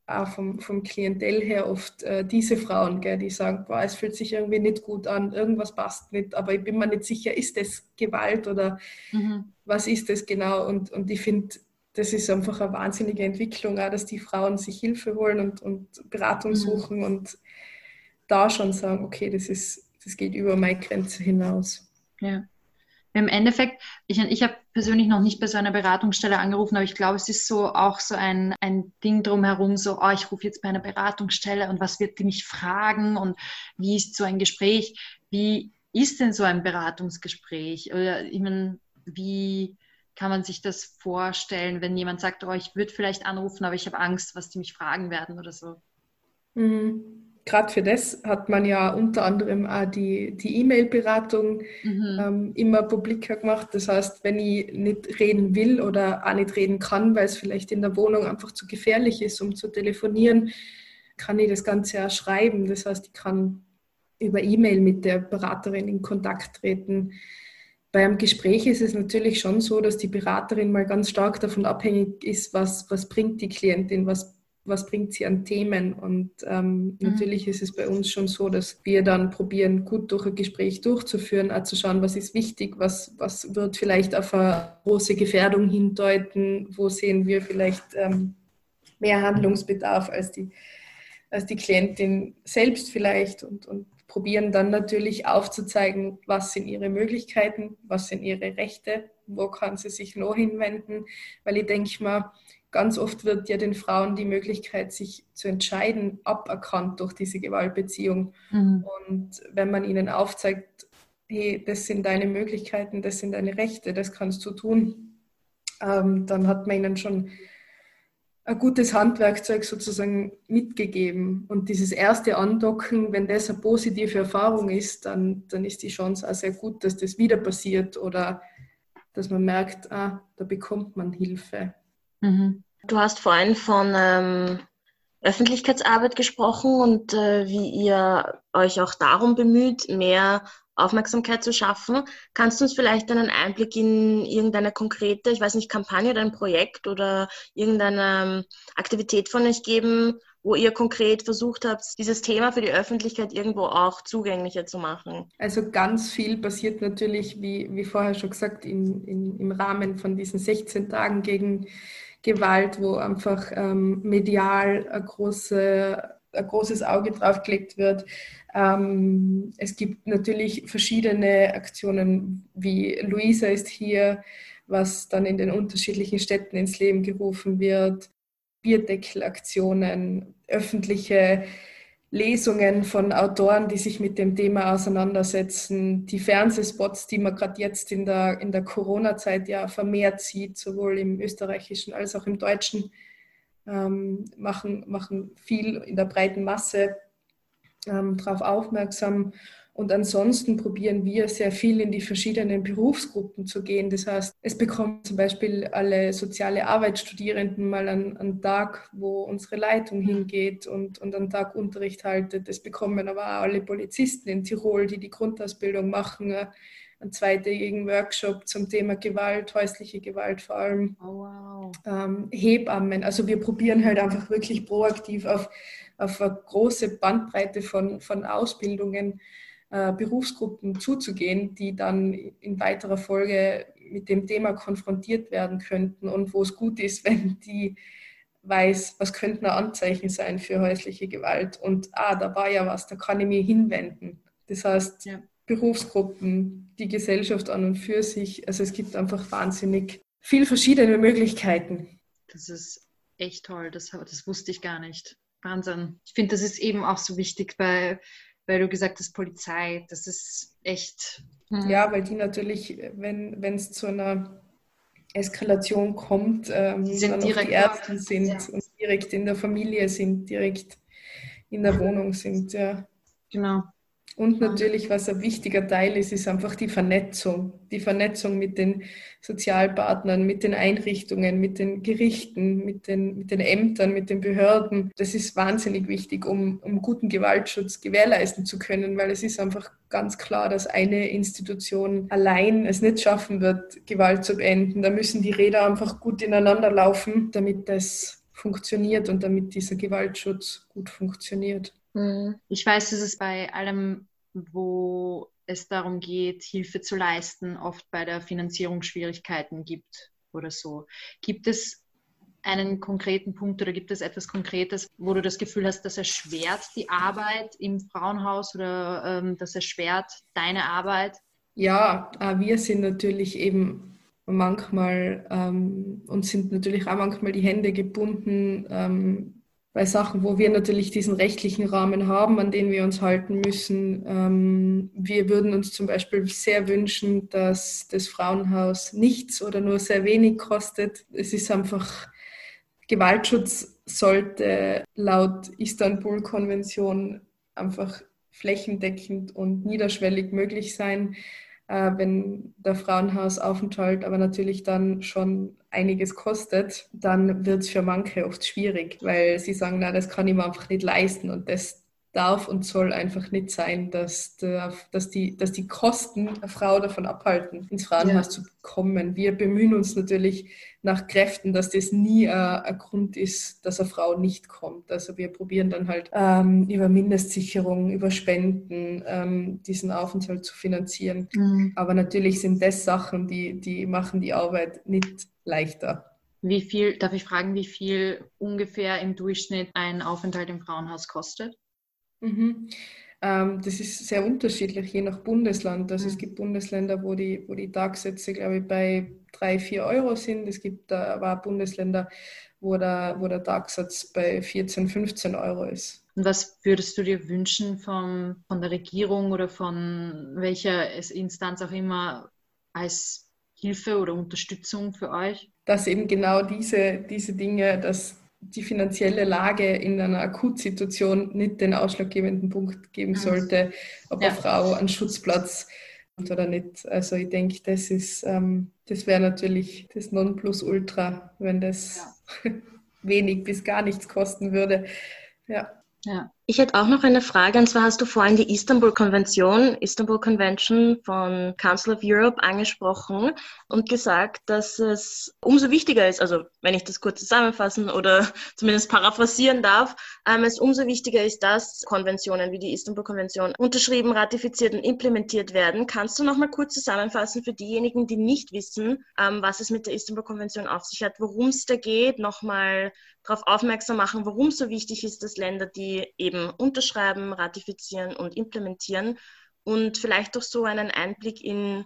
auch vom, vom Klientel her oft äh, diese Frauen, gell, die sagen, boah, es fühlt sich irgendwie nicht gut an, irgendwas passt nicht, aber ich bin mir nicht sicher, ist das Gewalt oder mhm. was ist das genau? Und, und ich finde, das ist einfach eine wahnsinnige Entwicklung, auch, dass die Frauen sich Hilfe holen und, und Beratung mhm. suchen und da schon sagen, okay, das, ist, das geht über meine Grenze hinaus. Ja im Endeffekt, ich, ich habe persönlich noch nicht bei so einer Beratungsstelle angerufen, aber ich glaube, es ist so auch so ein, ein Ding drumherum, so, oh, ich rufe jetzt bei einer Beratungsstelle und was wird die mich fragen und wie ist so ein Gespräch? Wie ist denn so ein Beratungsgespräch? Oder ich meine, wie kann man sich das vorstellen, wenn jemand sagt, oh, ich würde vielleicht anrufen, aber ich habe Angst, was die mich fragen werden oder so? Mhm gerade für das hat man ja unter anderem auch die, die E-Mail-Beratung mhm. ähm, immer publiker gemacht. Das heißt, wenn ich nicht reden will oder auch nicht reden kann, weil es vielleicht in der Wohnung einfach zu gefährlich ist, um zu telefonieren, kann ich das Ganze auch schreiben. Das heißt, ich kann über E-Mail mit der Beraterin in Kontakt treten. beim Gespräch ist es natürlich schon so, dass die Beraterin mal ganz stark davon abhängig ist, was, was bringt die Klientin, was was bringt sie an Themen. Und ähm, mhm. natürlich ist es bei uns schon so, dass wir dann probieren, gut durch ein Gespräch durchzuführen, auch zu schauen, was ist wichtig, was, was wird vielleicht auf eine große Gefährdung hindeuten, wo sehen wir vielleicht ähm, mehr Handlungsbedarf als die, als die Klientin selbst vielleicht und, und probieren dann natürlich aufzuzeigen, was sind ihre Möglichkeiten, was sind ihre Rechte, wo kann sie sich noch hinwenden, weil ich denke mal, ganz oft wird ja den Frauen die Möglichkeit, sich zu entscheiden, aberkannt durch diese Gewaltbeziehung. Mhm. Und wenn man ihnen aufzeigt, hey, das sind deine Möglichkeiten, das sind deine Rechte, das kannst du tun, ähm, dann hat man ihnen schon ein gutes Handwerkzeug sozusagen mitgegeben. Und dieses erste Andocken, wenn das eine positive Erfahrung ist, dann, dann ist die Chance auch sehr gut, dass das wieder passiert oder dass man merkt, ah, da bekommt man Hilfe. Mhm. Du hast vorhin von ähm, Öffentlichkeitsarbeit gesprochen und äh, wie ihr euch auch darum bemüht, mehr Aufmerksamkeit zu schaffen. Kannst du uns vielleicht einen Einblick in irgendeine konkrete, ich weiß nicht, Kampagne oder ein Projekt oder irgendeine ähm, Aktivität von euch geben, wo ihr konkret versucht habt, dieses Thema für die Öffentlichkeit irgendwo auch zugänglicher zu machen? Also ganz viel passiert natürlich, wie, wie vorher schon gesagt, in, in, im Rahmen von diesen 16 Tagen gegen Gewalt, wo einfach ähm, medial ein, große, ein großes Auge drauf gelegt wird. Ähm, es gibt natürlich verschiedene Aktionen, wie Luisa ist hier, was dann in den unterschiedlichen Städten ins Leben gerufen wird, Bierdeckelaktionen, öffentliche Lesungen von Autoren, die sich mit dem Thema auseinandersetzen, die Fernsehspots, die man gerade jetzt in der, in der Corona-Zeit ja vermehrt sieht, sowohl im österreichischen als auch im deutschen, ähm, machen, machen viel in der breiten Masse ähm, darauf aufmerksam. Und ansonsten probieren wir sehr viel in die verschiedenen Berufsgruppen zu gehen. Das heißt, es bekommen zum Beispiel alle soziale Arbeitsstudierenden mal einen, einen Tag, wo unsere Leitung hingeht und, und einen Tag Unterricht haltet. Es bekommen aber auch alle Polizisten in Tirol, die die Grundausbildung machen, äh, einen zweitägigen Workshop zum Thema Gewalt, häusliche Gewalt vor allem. Oh, wow. ähm, Hebammen. Also wir probieren halt einfach wirklich proaktiv auf, auf eine große Bandbreite von, von Ausbildungen äh, Berufsgruppen zuzugehen, die dann in weiterer Folge mit dem Thema konfrontiert werden könnten und wo es gut ist, wenn die weiß, was könnten Anzeichen sein für häusliche Gewalt und ah, da war ja was, da kann ich mir hinwenden. Das heißt, ja. Berufsgruppen, die Gesellschaft an und für sich, also es gibt einfach wahnsinnig viel verschiedene Möglichkeiten. Das ist echt toll, das, das wusste ich gar nicht. Wahnsinn. Ich finde, das ist eben auch so wichtig bei weil du gesagt hast, Polizei, das ist echt. Hm. Ja, weil die natürlich, wenn es zu einer Eskalation kommt, ähm, sind dann direkt die Ärzte sind ja. und direkt in der Familie sind, direkt in der Wohnung sind, ja. Genau. Und natürlich, was ein wichtiger Teil ist, ist einfach die Vernetzung. Die Vernetzung mit den Sozialpartnern, mit den Einrichtungen, mit den Gerichten, mit den, mit den Ämtern, mit den Behörden. Das ist wahnsinnig wichtig, um, um guten Gewaltschutz gewährleisten zu können, weil es ist einfach ganz klar, dass eine Institution allein es nicht schaffen wird, Gewalt zu beenden. Da müssen die Räder einfach gut ineinander laufen, damit das funktioniert und damit dieser Gewaltschutz gut funktioniert. Mhm. Ich weiß, dass es bei allem wo es darum geht, Hilfe zu leisten, oft bei der Finanzierung Schwierigkeiten gibt oder so. Gibt es einen konkreten Punkt oder gibt es etwas Konkretes, wo du das Gefühl hast, das erschwert die Arbeit im Frauenhaus oder ähm, das erschwert deine Arbeit? Ja, äh, wir sind natürlich eben manchmal ähm, und sind natürlich auch manchmal die Hände gebunden, ähm, bei Sachen, wo wir natürlich diesen rechtlichen Rahmen haben, an den wir uns halten müssen. Ähm, wir würden uns zum Beispiel sehr wünschen, dass das Frauenhaus nichts oder nur sehr wenig kostet. Es ist einfach, Gewaltschutz sollte laut Istanbul-Konvention einfach flächendeckend und niederschwellig möglich sein äh, wenn der Frauenhausaufenthalt aber natürlich dann schon einiges kostet, dann wird es für manche oft schwierig, weil sie sagen, na, das kann ich mir einfach nicht leisten und das darf und soll einfach nicht sein, dass, der, dass, die, dass die Kosten eine Frau davon abhalten, ins Frauenhaus ja. zu kommen. Wir bemühen uns natürlich nach Kräften, dass das nie äh, ein Grund ist, dass eine Frau nicht kommt. Also wir probieren dann halt ähm, über Mindestsicherung, über Spenden ähm, diesen Aufenthalt zu finanzieren. Mhm. Aber natürlich sind das Sachen, die, die machen die Arbeit nicht leichter. Wie viel, darf ich fragen, wie viel ungefähr im Durchschnitt ein Aufenthalt im Frauenhaus kostet? Mhm. Ähm, das ist sehr unterschiedlich, je nach Bundesland. Also mhm. es gibt Bundesländer, wo die, wo die Tagsätze, glaube ich, bei 3, 4 Euro sind. Es gibt aber auch Bundesländer, wo der, wo der Tagsatz bei 14, 15 Euro ist. Und was würdest du dir wünschen vom, von der Regierung oder von welcher Instanz auch immer als Hilfe oder Unterstützung für euch? Dass eben genau diese, diese Dinge, dass die finanzielle Lage in einer Akutsituation nicht den ausschlaggebenden Punkt geben sollte, ob ja. eine Frau einen Schutzplatz hat oder nicht. Also ich denke, das ist, ähm, das wäre natürlich das Nonplusultra, wenn das ja. wenig bis gar nichts kosten würde. Ja. Ja. Ich hätte auch noch eine Frage, und zwar hast du vorhin die Istanbul-Konvention, Istanbul Convention von Council of Europe angesprochen und gesagt, dass es umso wichtiger ist, also wenn ich das kurz zusammenfassen oder zumindest paraphrasieren darf, ähm, es umso wichtiger ist, dass Konventionen wie die Istanbul-Konvention unterschrieben, ratifiziert und implementiert werden. Kannst du noch mal kurz zusammenfassen für diejenigen, die nicht wissen, ähm, was es mit der Istanbul-Konvention auf sich hat, worum es da geht, nochmal darauf aufmerksam machen, warum es so wichtig ist, dass Länder, die eben eben unterschreiben, ratifizieren und implementieren und vielleicht auch so einen Einblick in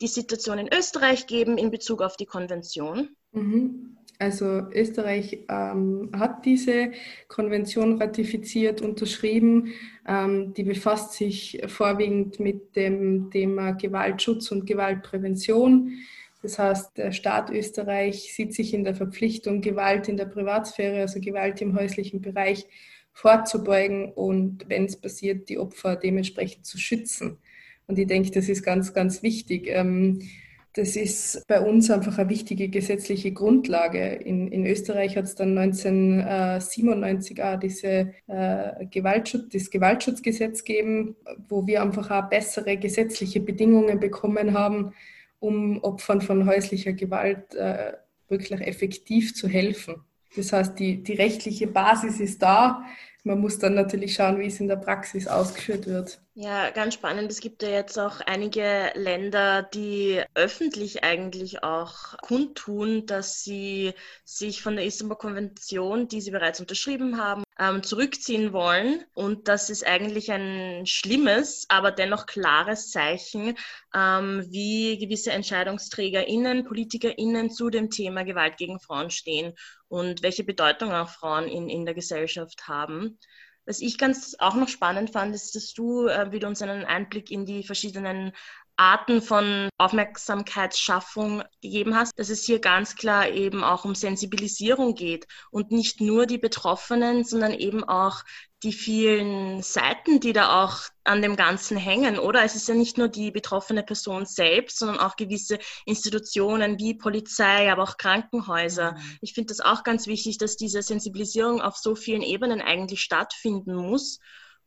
die Situation in Österreich geben in Bezug auf die Konvention. Mhm. Also Österreich ähm, hat diese Konvention ratifiziert, unterschrieben. Ähm, die befasst sich vorwiegend mit dem Thema Gewaltschutz und Gewaltprävention. Das heißt, der Staat Österreich sieht sich in der Verpflichtung, Gewalt in der Privatsphäre, also Gewalt im häuslichen Bereich, vorzubeugen und wenn es passiert, die Opfer dementsprechend zu schützen. Und ich denke, das ist ganz, ganz wichtig. Ähm, das ist bei uns einfach eine wichtige gesetzliche Grundlage. In, in Österreich hat es dann 1997 auch diese, äh, Gewaltschutz, das Gewaltschutzgesetz gegeben, wo wir einfach auch bessere gesetzliche Bedingungen bekommen haben, um Opfern von häuslicher Gewalt äh, wirklich effektiv zu helfen. Das heißt, die, die rechtliche Basis ist da man muss dann natürlich schauen, wie es in der Praxis ausgeführt wird. Ja, ganz spannend. Es gibt ja jetzt auch einige Länder, die öffentlich eigentlich auch kundtun, dass sie sich von der Istanbul-Konvention, die sie bereits unterschrieben haben, ähm, zurückziehen wollen. Und das ist eigentlich ein schlimmes, aber dennoch klares Zeichen, ähm, wie gewisse EntscheidungsträgerInnen, PolitikerInnen zu dem Thema Gewalt gegen Frauen stehen und welche Bedeutung auch Frauen in, in der Gesellschaft haben. Was ich ganz auch noch spannend fand, ist, dass du äh, wieder uns einen Einblick in die verschiedenen Arten von Aufmerksamkeitsschaffung gegeben hast, dass es hier ganz klar eben auch um Sensibilisierung geht und nicht nur die Betroffenen, sondern eben auch die vielen Seiten, die da auch an dem Ganzen hängen, oder? Es ist ja nicht nur die betroffene Person selbst, sondern auch gewisse Institutionen wie Polizei, aber auch Krankenhäuser. Mhm. Ich finde das auch ganz wichtig, dass diese Sensibilisierung auf so vielen Ebenen eigentlich stattfinden muss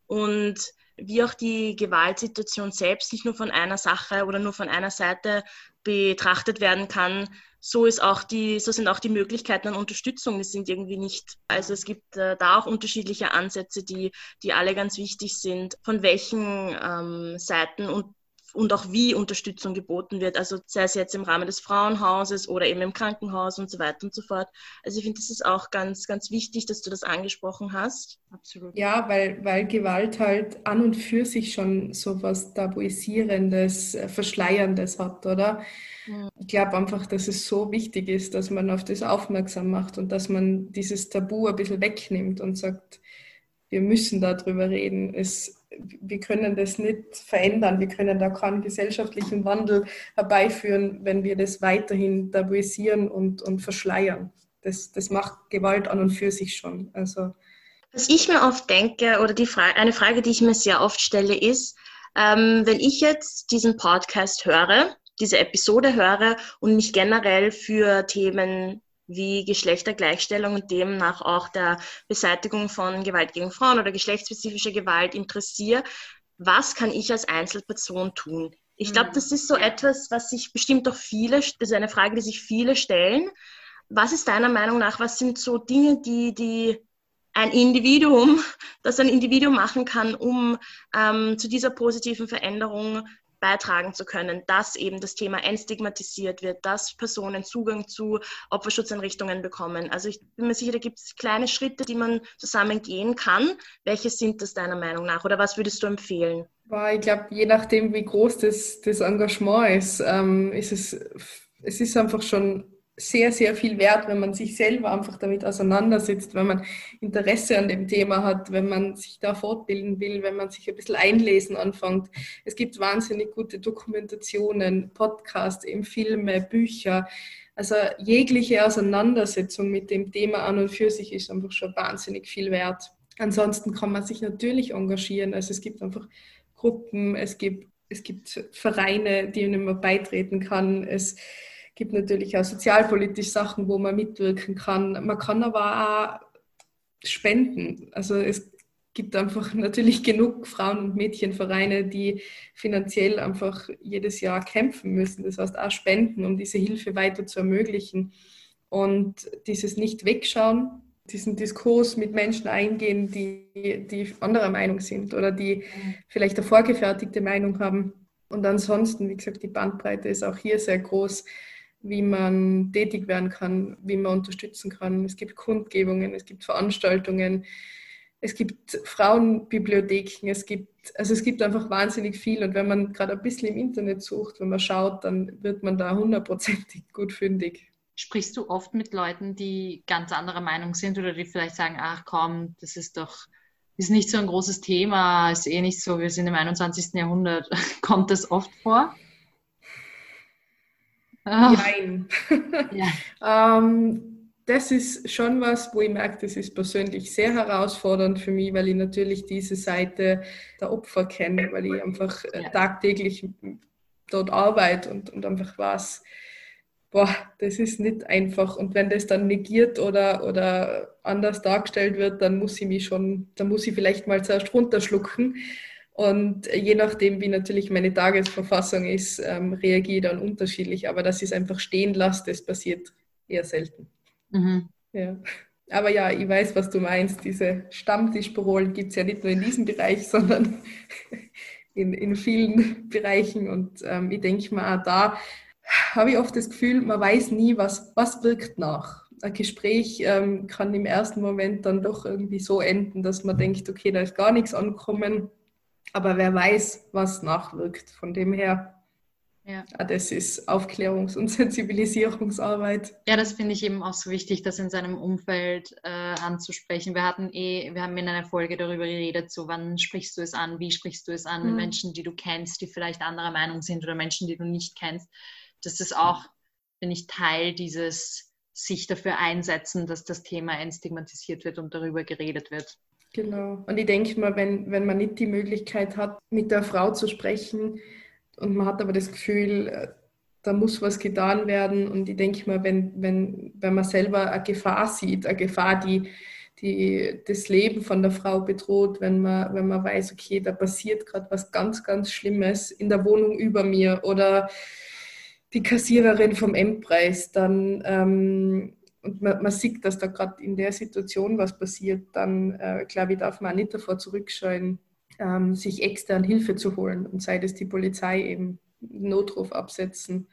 und wie auch die Gewaltsituation selbst nicht nur von einer Sache oder nur von einer Seite betrachtet werden kann, so ist auch die, so sind auch die Möglichkeiten an Unterstützung. Die sind irgendwie nicht, also es gibt äh, da auch unterschiedliche Ansätze, die, die alle ganz wichtig sind, von welchen ähm, Seiten und und auch wie Unterstützung geboten wird. Also sei es jetzt im Rahmen des Frauenhauses oder eben im Krankenhaus und so weiter und so fort. Also ich finde, das ist auch ganz, ganz wichtig, dass du das angesprochen hast. Absolut. Ja, weil, weil Gewalt halt an und für sich schon so was Tabuisierendes, äh, Verschleierndes hat, oder? Mhm. Ich glaube einfach, dass es so wichtig ist, dass man auf das aufmerksam macht und dass man dieses Tabu ein bisschen wegnimmt und sagt, wir müssen darüber reden. Es, wir können das nicht verändern. Wir können da keinen gesellschaftlichen Wandel herbeiführen, wenn wir das weiterhin tabuisieren und, und verschleiern. Das, das macht Gewalt an und für sich schon. Also, Was ich mir oft denke, oder die Frage, eine Frage, die ich mir sehr oft stelle, ist, ähm, wenn ich jetzt diesen Podcast höre, diese Episode höre und mich generell für Themen wie Geschlechtergleichstellung und demnach auch der Beseitigung von Gewalt gegen Frauen oder geschlechtsspezifischer Gewalt interessiere, was kann ich als Einzelperson tun? Ich glaube, mhm. das ist so etwas, was sich bestimmt auch viele, das ist eine Frage, die sich viele stellen. Was ist deiner Meinung nach, was sind so Dinge, die, die ein Individuum, das ein Individuum machen kann, um ähm, zu dieser positiven Veränderung beitragen zu können, dass eben das Thema entstigmatisiert wird, dass Personen Zugang zu Opferschutzeinrichtungen bekommen. Also ich bin mir sicher, da gibt es kleine Schritte, die man zusammen gehen kann. Welche sind das deiner Meinung nach oder was würdest du empfehlen? Ich glaube, je nachdem, wie groß das, das Engagement ist, ähm, ist es, es ist einfach schon sehr, sehr viel wert, wenn man sich selber einfach damit auseinandersetzt, wenn man Interesse an dem Thema hat, wenn man sich da fortbilden will, wenn man sich ein bisschen einlesen anfängt. Es gibt wahnsinnig gute Dokumentationen, Podcasts, eben Filme, Bücher. Also jegliche Auseinandersetzung mit dem Thema an und für sich ist einfach schon wahnsinnig viel wert. Ansonsten kann man sich natürlich engagieren. Also es gibt einfach Gruppen, es gibt, es gibt Vereine, denen man beitreten kann. Es gibt natürlich auch sozialpolitisch Sachen, wo man mitwirken kann. Man kann aber auch spenden. Also es gibt einfach natürlich genug Frauen- und Mädchenvereine, die finanziell einfach jedes Jahr kämpfen müssen. Das heißt auch spenden, um diese Hilfe weiter zu ermöglichen. Und dieses Nicht-Wegschauen, diesen Diskurs mit Menschen eingehen, die, die anderer Meinung sind oder die vielleicht eine vorgefertigte Meinung haben. Und ansonsten, wie gesagt, die Bandbreite ist auch hier sehr groß wie man tätig werden kann, wie man unterstützen kann. Es gibt Kundgebungen, es gibt Veranstaltungen, es gibt Frauenbibliotheken, es gibt, also es gibt einfach wahnsinnig viel. Und wenn man gerade ein bisschen im Internet sucht, wenn man schaut, dann wird man da hundertprozentig gut fündig. Sprichst du oft mit Leuten, die ganz anderer Meinung sind oder die vielleicht sagen, ach komm, das ist doch ist nicht so ein großes Thema, ist eh nicht so, wir sind im 21. Jahrhundert. Kommt das oft vor? Nein. Ja. ähm, das ist schon was, wo ich merke, das ist persönlich sehr herausfordernd für mich, weil ich natürlich diese Seite der Opfer kenne, weil ich einfach äh, ja. tagtäglich dort arbeite und, und einfach weiß, boah, das ist nicht einfach. Und wenn das dann negiert oder, oder anders dargestellt wird, dann muss ich mich schon, dann muss ich vielleicht mal zuerst runterschlucken. Und je nachdem, wie natürlich meine Tagesverfassung ist, ähm, reagiere ich dann unterschiedlich. Aber dass ich es einfach stehen lasse, das passiert eher selten. Mhm. Ja. Aber ja, ich weiß, was du meinst. Diese Stammtischparolen gibt es ja nicht nur in diesem Bereich, sondern in, in vielen Bereichen. Und ähm, ich denke mal, auch da habe ich oft das Gefühl, man weiß nie, was, was wirkt nach. Ein Gespräch ähm, kann im ersten Moment dann doch irgendwie so enden, dass man denkt, okay, da ist gar nichts angekommen aber wer weiß, was nachwirkt. Von dem her, ja. das ist Aufklärungs- und Sensibilisierungsarbeit. Ja, das finde ich eben auch so wichtig, das in seinem Umfeld äh, anzusprechen. Wir hatten eh, wir haben in einer Folge darüber geredet, so wann sprichst du es an, wie sprichst du es an, mhm. Menschen, die du kennst, die vielleicht anderer Meinung sind oder Menschen, die du nicht kennst. Das ist auch, finde ich, Teil dieses sich dafür einsetzen, dass das Thema entstigmatisiert wird und darüber geredet wird. Genau. Und ich denke mal, wenn, wenn man nicht die Möglichkeit hat, mit der Frau zu sprechen und man hat aber das Gefühl, äh, da muss was getan werden. Und ich denke mal, wenn, wenn, wenn man selber eine Gefahr sieht, eine Gefahr, die, die das Leben von der Frau bedroht, wenn man, wenn man weiß, okay, da passiert gerade was ganz, ganz Schlimmes in der Wohnung über mir oder die Kassiererin vom Endpreis, dann ähm, und man, man, sieht, dass da gerade in der Situation was passiert, dann äh, glaube ich, darf man auch nicht davor zurückscheuen, ähm, sich extern Hilfe zu holen und sei das die Polizei eben Notruf absetzen.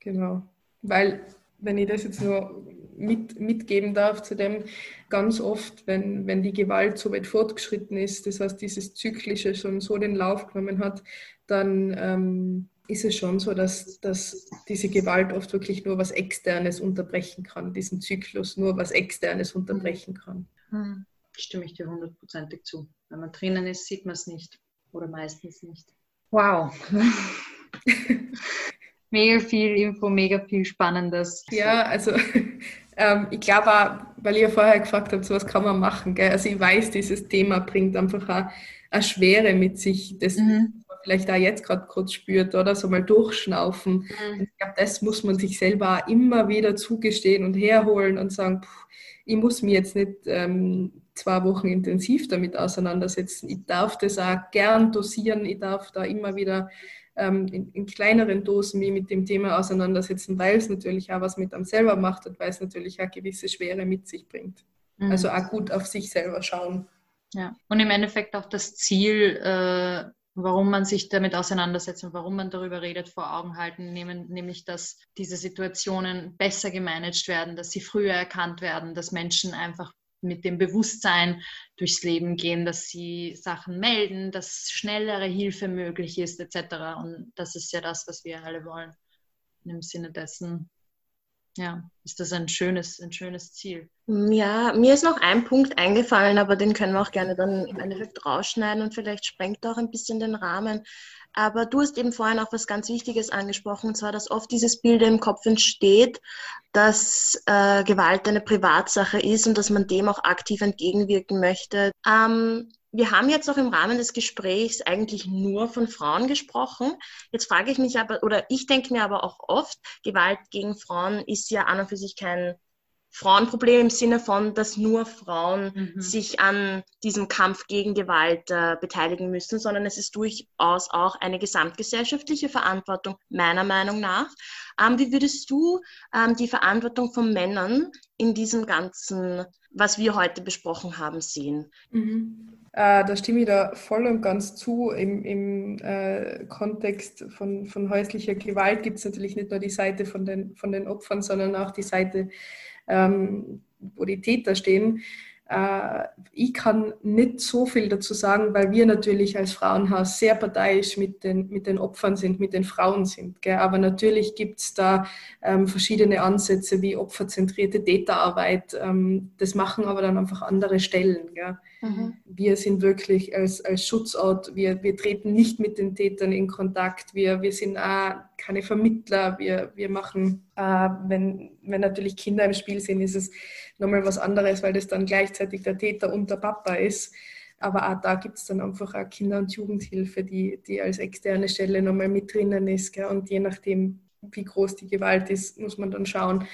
Genau. Weil, wenn ich das jetzt nur mit, mitgeben darf zu dem, ganz oft, wenn, wenn die Gewalt so weit fortgeschritten ist, das heißt, dieses Zyklische schon so den Lauf genommen hat, dann ähm, ist es schon so, dass, dass diese Gewalt oft wirklich nur was Externes unterbrechen kann, diesen Zyklus nur was Externes unterbrechen kann. Hm. Stimme ich dir hundertprozentig zu. Wenn man drinnen ist, sieht man es nicht oder meistens nicht. Wow. mega viel Info, mega viel Spannendes. Ja, also ähm, ich glaube auch, weil ihr vorher gefragt habt, so was kann man machen. Gell? Also ich weiß, dieses Thema bringt einfach auch eine Schwere mit sich, das mhm vielleicht auch jetzt gerade kurz spürt, oder so mal durchschnaufen. Mhm. Ich glaube, das muss man sich selber immer wieder zugestehen und herholen und sagen, pff, ich muss mich jetzt nicht ähm, zwei Wochen intensiv damit auseinandersetzen. Ich darf das auch gern dosieren, ich darf da immer wieder ähm, in, in, kleineren Dosen mich mit dem Thema auseinandersetzen, weil es natürlich auch was mit einem selber macht und weil es natürlich auch gewisse Schwere mit sich bringt. Mhm. Also auch gut auf sich selber schauen. Ja, und im Endeffekt auch das Ziel, äh, warum man sich damit auseinandersetzt und warum man darüber redet, vor Augen halten, nehmen, nämlich dass diese Situationen besser gemanagt werden, dass sie früher erkannt werden, dass Menschen einfach mit dem Bewusstsein durchs Leben gehen, dass sie Sachen melden, dass schnellere Hilfe möglich ist, etc. Und das ist ja das, was wir alle wollen. Im Sinne dessen, ja, ist das ein schönes, ein schönes Ziel. Ja, mir ist noch ein Punkt eingefallen, aber den können wir auch gerne dann im Endeffekt rausschneiden und vielleicht sprengt auch ein bisschen den Rahmen. Aber du hast eben vorhin auch was ganz Wichtiges angesprochen, und zwar, dass oft dieses Bild im Kopf entsteht, dass äh, Gewalt eine Privatsache ist und dass man dem auch aktiv entgegenwirken möchte. Ähm, wir haben jetzt auch im Rahmen des Gesprächs eigentlich nur von Frauen gesprochen. Jetzt frage ich mich aber, oder ich denke mir aber auch oft, Gewalt gegen Frauen ist ja an und für sich kein Frauenproblem im Sinne von, dass nur Frauen mhm. sich an diesem Kampf gegen Gewalt äh, beteiligen müssen, sondern es ist durchaus auch eine gesamtgesellschaftliche Verantwortung, meiner Meinung nach. Ähm, wie würdest du ähm, die Verantwortung von Männern in diesem ganzen, was wir heute besprochen haben, sehen? Mhm. Äh, da stimme ich da voll und ganz zu. Im, im äh, Kontext von, von häuslicher Gewalt gibt es natürlich nicht nur die Seite von den, von den Opfern, sondern auch die Seite, ähm, wo die Täter stehen. Äh, ich kann nicht so viel dazu sagen, weil wir natürlich als Frauenhaus sehr parteiisch mit den, mit den Opfern sind, mit den Frauen sind. Gell? Aber natürlich gibt es da ähm, verschiedene Ansätze wie opferzentrierte Täterarbeit. Ähm, das machen aber dann einfach andere Stellen. Gell? Mhm. Wir sind wirklich als, als Schutzort, wir, wir treten nicht mit den Tätern in Kontakt, wir, wir sind auch keine Vermittler, wir, wir machen, äh, wenn, wenn natürlich Kinder im Spiel sind, ist es nochmal was anderes, weil das dann gleichzeitig der Täter und der Papa ist. Aber auch da gibt es dann einfach auch Kinder- und Jugendhilfe, die, die als externe Stelle nochmal mit drinnen ist. Gell? Und je nachdem, wie groß die Gewalt ist, muss man dann schauen.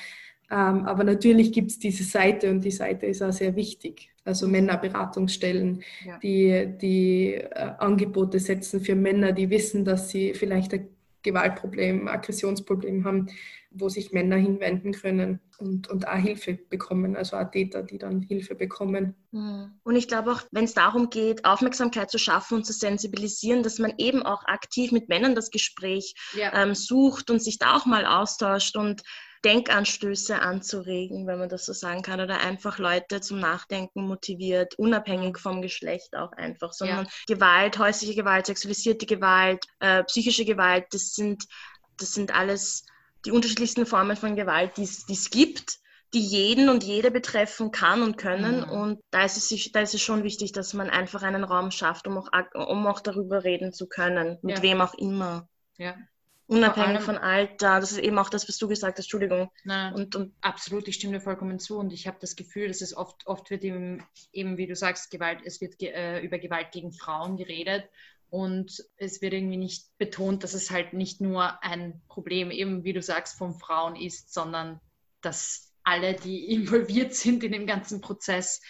Ähm, aber natürlich gibt es diese Seite und die Seite ist auch sehr wichtig. Also Männerberatungsstellen, ja. die, die äh, Angebote setzen für Männer, die wissen, dass sie vielleicht ein Gewaltproblem, Aggressionsproblem haben, wo sich Männer hinwenden können und, und auch Hilfe bekommen, also auch Täter, die dann Hilfe bekommen. Hm. Und ich glaube auch, wenn es darum geht, Aufmerksamkeit zu schaffen und zu sensibilisieren, dass man eben auch aktiv mit Männern das Gespräch ja. ähm, sucht und sich da auch mal austauscht und Denkanstöße anzuregen, wenn man das so sagen kann, oder einfach Leute zum Nachdenken motiviert, unabhängig vom Geschlecht auch einfach, sondern ja. Gewalt, häusliche Gewalt, sexualisierte Gewalt, äh, psychische Gewalt, das sind, das sind alles die unterschiedlichsten Formen von Gewalt, die es gibt, die jeden und jede betreffen kann und können. Mhm. Und da ist, es, da ist es schon wichtig, dass man einfach einen Raum schafft, um auch, um auch darüber reden zu können, mit ja. wem auch immer. Ja. Unabhängig von Alter, das ist eben auch das, was du gesagt hast, Entschuldigung. Nein, und, und absolut, ich stimme dir vollkommen zu und ich habe das Gefühl, dass es oft, oft wird eben, eben, wie du sagst, Gewalt, es wird äh, über Gewalt gegen Frauen geredet und es wird irgendwie nicht betont, dass es halt nicht nur ein Problem eben, wie du sagst, von Frauen ist, sondern dass alle, die involviert sind in dem ganzen Prozess,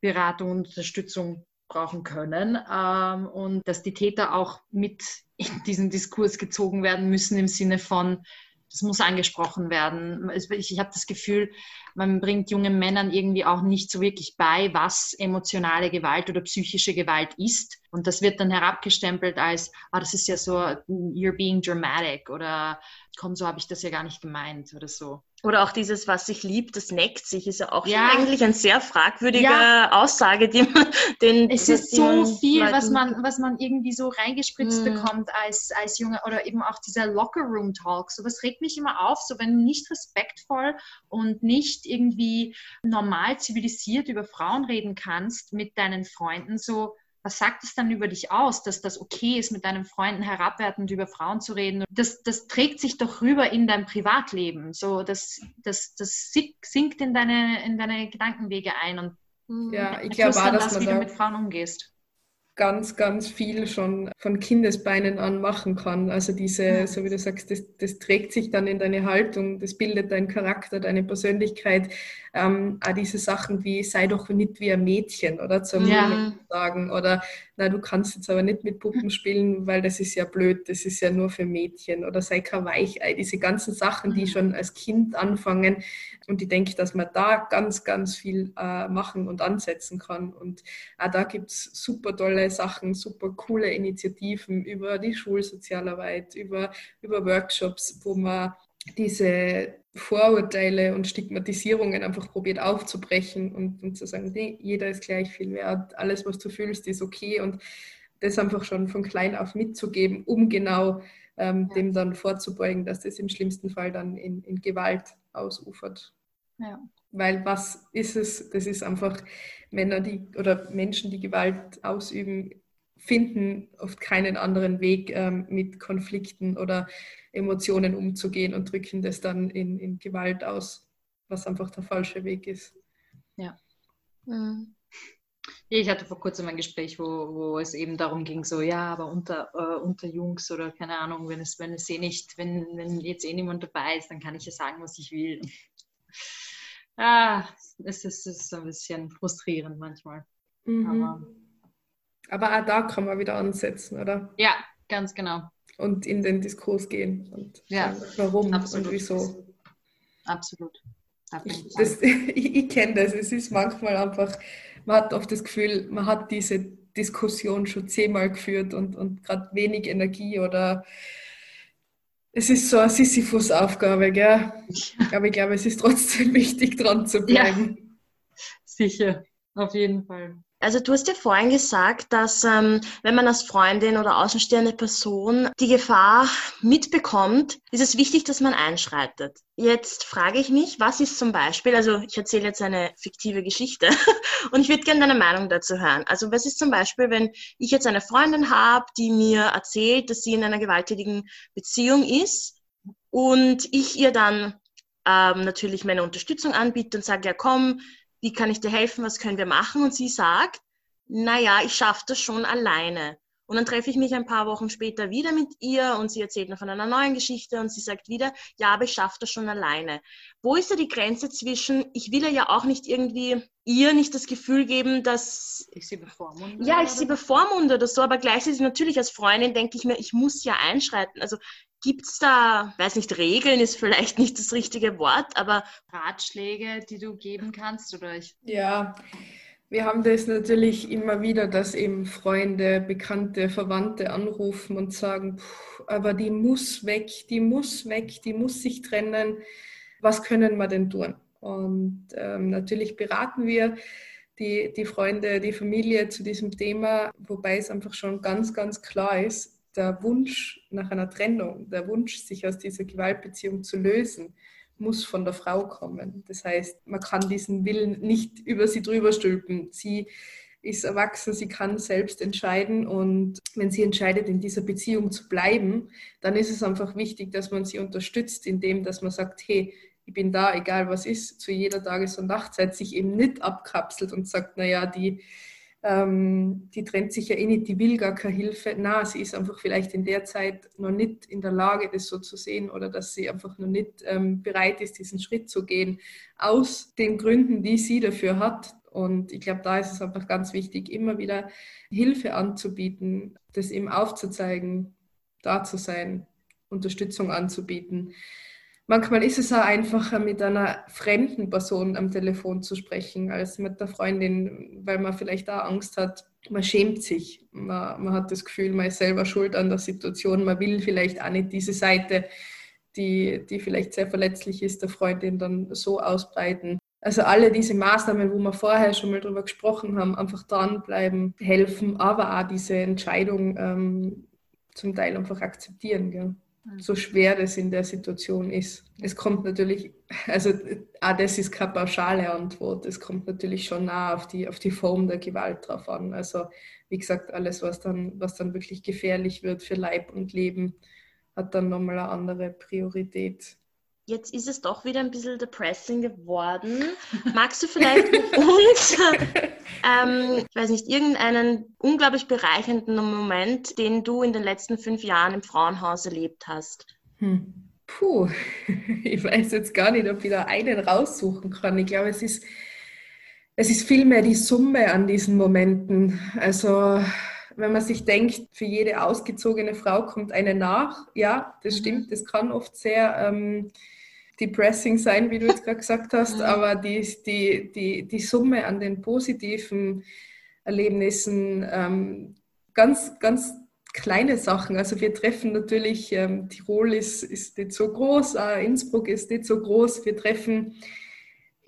Beratung und Unterstützung brauchen können ähm, und dass die Täter auch mit in diesen Diskurs gezogen werden müssen im Sinne von, das muss angesprochen werden. Ich, ich habe das Gefühl, man bringt jungen Männern irgendwie auch nicht so wirklich bei, was emotionale Gewalt oder psychische Gewalt ist. Und das wird dann herabgestempelt als, ah, das ist ja so, you're being dramatic oder komm, so habe ich das ja gar nicht gemeint oder so. Oder auch dieses, was sich liebt, das neckt sich, ist ja auch ja. eigentlich eine sehr fragwürdige ja. Aussage, die man den. Es ist so viel, Leuten was man, was man irgendwie so reingespritzt hm. bekommt als, als Junge oder eben auch dieser Locker-Room-Talk. So was regt mich immer auf, so wenn du nicht respektvoll und nicht irgendwie normal zivilisiert über Frauen reden kannst mit deinen Freunden, so was sagt es dann über dich aus, dass das okay ist, mit deinen Freunden herabwertend über Frauen zu reden? Das, das trägt sich doch rüber in dein Privatleben. So, das, das, das sinkt in deine, in deine Gedankenwege ein und ja, ich glaube auch, dass das, man wie du mit Frauen umgehst. Ganz, ganz viel schon von Kindesbeinen an machen kann. Also diese, so wie du sagst, das, das trägt sich dann in deine Haltung, das bildet deinen Charakter, deine Persönlichkeit. Ähm, auch diese Sachen wie sei doch nicht wie ein Mädchen oder zum ja. sagen oder na du kannst jetzt aber nicht mit Puppen spielen, weil das ist ja blöd, das ist ja nur für Mädchen oder sei kein Weichei. Diese ganzen Sachen, die mhm. schon als Kind anfangen und ich denke, dass man da ganz, ganz viel äh, machen und ansetzen kann und auch da gibt es super tolle Sachen, super coole Initiativen über die Schulsozialarbeit, über, über Workshops, wo man diese Vorurteile und Stigmatisierungen einfach probiert aufzubrechen und, und zu sagen, nee, jeder ist gleich viel wert, alles, was du fühlst, ist okay und das einfach schon von klein auf mitzugeben, um genau ähm, ja. dem dann vorzubeugen, dass das im schlimmsten Fall dann in, in Gewalt ausufert. Ja. Weil was ist es? Das ist einfach Männer, die oder Menschen, die Gewalt ausüben, finden oft keinen anderen Weg, ähm, mit Konflikten oder Emotionen umzugehen und drücken das dann in, in Gewalt aus, was einfach der falsche Weg ist. Ja. Mhm. Ich hatte vor kurzem ein Gespräch, wo, wo es eben darum ging, so ja, aber unter, äh, unter Jungs oder keine Ahnung, wenn es, wenn es eh nicht, wenn, wenn jetzt eh niemand dabei ist, dann kann ich ja sagen, was ich will. Ah, es ist, es ist ein bisschen frustrierend manchmal. Mhm. Aber, aber auch da kann man wieder ansetzen, oder? Ja, ganz genau. Und in den Diskurs gehen und ja, warum absolut. und wieso. Absolut. Ich, das, ich, ich kenne das. Es ist manchmal einfach, man hat oft das Gefühl, man hat diese Diskussion schon zehnmal geführt und, und gerade wenig Energie oder es ist so eine Sisyphus-Aufgabe, gell? Aber ich glaube, es ist trotzdem wichtig, dran zu bleiben. Ja, sicher, auf jeden Fall. Also du hast ja vorhin gesagt, dass ähm, wenn man als Freundin oder außenstehende Person die Gefahr mitbekommt, ist es wichtig, dass man einschreitet. Jetzt frage ich mich, was ist zum Beispiel, also ich erzähle jetzt eine fiktive Geschichte und ich würde gerne deine Meinung dazu hören. Also was ist zum Beispiel, wenn ich jetzt eine Freundin habe, die mir erzählt, dass sie in einer gewalttätigen Beziehung ist und ich ihr dann ähm, natürlich meine Unterstützung anbiete und sage, ja komm, wie kann ich dir helfen, was können wir machen? Und sie sagt, naja, ich schaffe das schon alleine. Und dann treffe ich mich ein paar Wochen später wieder mit ihr und sie erzählt noch von einer neuen Geschichte und sie sagt wieder, ja, aber ich schaffe das schon alleine. Wo ist da die Grenze zwischen, ich will ja auch nicht irgendwie ihr nicht das Gefühl geben, dass ich sie bevormunde? Ja, ich sie bevormunde oder so, aber gleichzeitig natürlich als Freundin denke ich mir, ich muss ja einschreiten. Also Gibt es da, weiß nicht, Regeln ist vielleicht nicht das richtige Wort, aber Ratschläge, die du geben kannst? Oder ich ja, wir haben das natürlich immer wieder, dass eben Freunde, Bekannte, Verwandte anrufen und sagen, aber die muss weg, die muss weg, die muss sich trennen. Was können wir denn tun? Und ähm, natürlich beraten wir die, die Freunde, die Familie zu diesem Thema, wobei es einfach schon ganz, ganz klar ist, der Wunsch nach einer Trennung, der Wunsch, sich aus dieser Gewaltbeziehung zu lösen, muss von der Frau kommen. Das heißt, man kann diesen Willen nicht über sie drüber stülpen. Sie ist erwachsen, sie kann selbst entscheiden und wenn sie entscheidet, in dieser Beziehung zu bleiben, dann ist es einfach wichtig, dass man sie unterstützt, indem dass man sagt, hey, ich bin da, egal was ist, zu jeder Tages- und Nachtzeit, sich eben nicht abkapselt und sagt, naja, die ähm, die trennt sich ja eh nicht, die will gar keine Hilfe. Na, sie ist einfach vielleicht in der Zeit noch nicht in der Lage, das so zu sehen oder dass sie einfach noch nicht ähm, bereit ist, diesen Schritt zu gehen, aus den Gründen, die sie dafür hat. Und ich glaube, da ist es einfach ganz wichtig, immer wieder Hilfe anzubieten, das eben aufzuzeigen, da zu sein, Unterstützung anzubieten manchmal ist es auch einfacher, mit einer fremden Person am Telefon zu sprechen, als mit der Freundin, weil man vielleicht da Angst hat. Man schämt sich. Man, man hat das Gefühl, man ist selber schuld an der Situation. Man will vielleicht auch nicht diese Seite, die, die vielleicht sehr verletzlich ist, der Freundin dann so ausbreiten. Also alle diese Maßnahmen, wo wir vorher schon mal drüber gesprochen haben, einfach dranbleiben, helfen, aber auch diese Entscheidung ähm, zum Teil einfach akzeptieren. Gell? So schwer das in der Situation ist. Es kommt natürlich, also auch das ist keine pauschale Antwort, es kommt natürlich schon nah auf die, auf die Form der Gewalt drauf an. Also wie gesagt, alles, was dann, was dann wirklich gefährlich wird für Leib und Leben, hat dann nochmal eine andere Priorität. Jetzt ist es doch wieder ein bisschen depressing geworden. Magst du vielleicht mit uns, ähm, ich weiß nicht, irgendeinen unglaublich bereichernden Moment, den du in den letzten fünf Jahren im Frauenhaus erlebt hast? Hm. Puh, ich weiß jetzt gar nicht, ob ich da einen raussuchen kann. Ich glaube, es ist, es ist vielmehr die Summe an diesen Momenten. Also wenn man sich denkt, für jede ausgezogene Frau kommt eine nach. Ja, das mhm. stimmt, das kann oft sehr ähm, depressing sein, wie du jetzt gerade gesagt hast, aber die, die, die, die Summe an den positiven Erlebnissen, ähm, ganz, ganz kleine Sachen. Also wir treffen natürlich, ähm, Tirol ist, ist nicht so groß, äh, Innsbruck ist nicht so groß. Wir treffen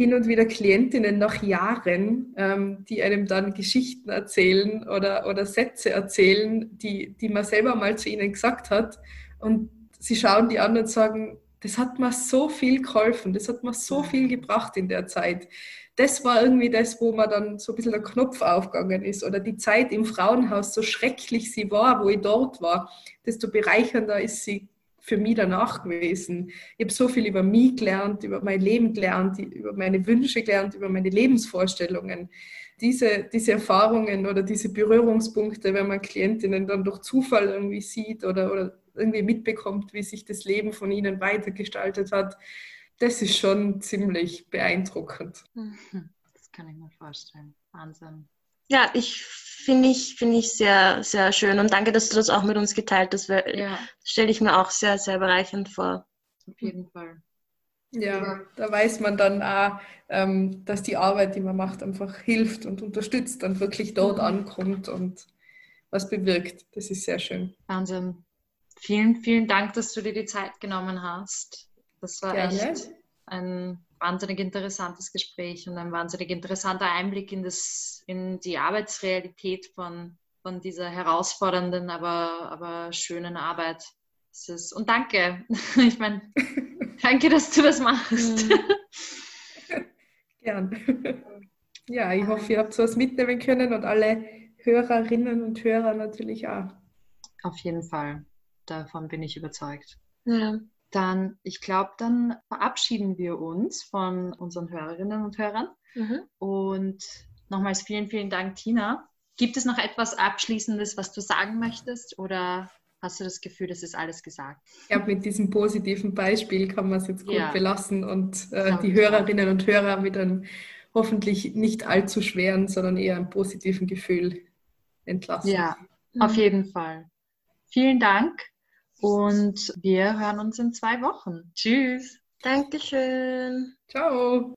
hin und wieder Klientinnen nach Jahren, ähm, die einem dann Geschichten erzählen oder, oder Sätze erzählen, die, die man selber mal zu ihnen gesagt hat. Und sie schauen die an und sagen, das hat mir so viel geholfen, das hat mir so viel gebracht in der Zeit. Das war irgendwie das, wo man dann so ein bisschen der Knopf aufgegangen ist. Oder die Zeit im Frauenhaus, so schrecklich sie war, wo ich dort war, desto bereichernder ist sie für mich danach gewesen. Ich habe so viel über mich gelernt, über mein Leben gelernt, über meine Wünsche gelernt, über meine Lebensvorstellungen. Diese, diese Erfahrungen oder diese Berührungspunkte, wenn man Klientinnen dann durch Zufall irgendwie sieht oder, oder irgendwie mitbekommt, wie sich das Leben von ihnen weitergestaltet hat, das ist schon ziemlich beeindruckend. Mhm. Das kann ich mir vorstellen. Wahnsinn. Ja, ich finde ich, find ich sehr, sehr schön und danke, dass du das auch mit uns geteilt hast. Weil ja. stelle ich mir auch sehr, sehr bereichernd vor. Auf jeden Fall. Ja, ja, da weiß man dann auch, ähm, dass die Arbeit, die man macht, einfach hilft und unterstützt und wirklich dort mhm. ankommt und was bewirkt. Das ist sehr schön. Wahnsinn. Vielen, vielen Dank, dass du dir die Zeit genommen hast. Das war Gerne. echt ein wahnsinnig interessantes Gespräch und ein wahnsinnig interessanter Einblick in, das, in die Arbeitsrealität von, von dieser herausfordernden, aber, aber schönen Arbeit. Ist, und danke. Ich meine, danke, dass du das machst. Mhm. Gern. Ja, ich hoffe, ihr habt sowas mitnehmen können und alle Hörerinnen und Hörer natürlich auch. Auf jeden Fall davon bin ich überzeugt. Ja. Dann, ich glaube, dann verabschieden wir uns von unseren Hörerinnen und Hörern. Mhm. Und nochmals vielen, vielen Dank, Tina. Gibt es noch etwas Abschließendes, was du sagen möchtest? Oder hast du das Gefühl, das ist alles gesagt? Ich glaube, mit diesem positiven Beispiel kann man es jetzt gut ja. belassen und äh, die Hörerinnen und Hörer mit einem hoffentlich nicht allzu schweren, sondern eher einem positiven Gefühl entlassen. Ja, mhm. auf jeden Fall. Vielen Dank und wir hören uns in zwei Wochen. Tschüss. Dankeschön. Ciao.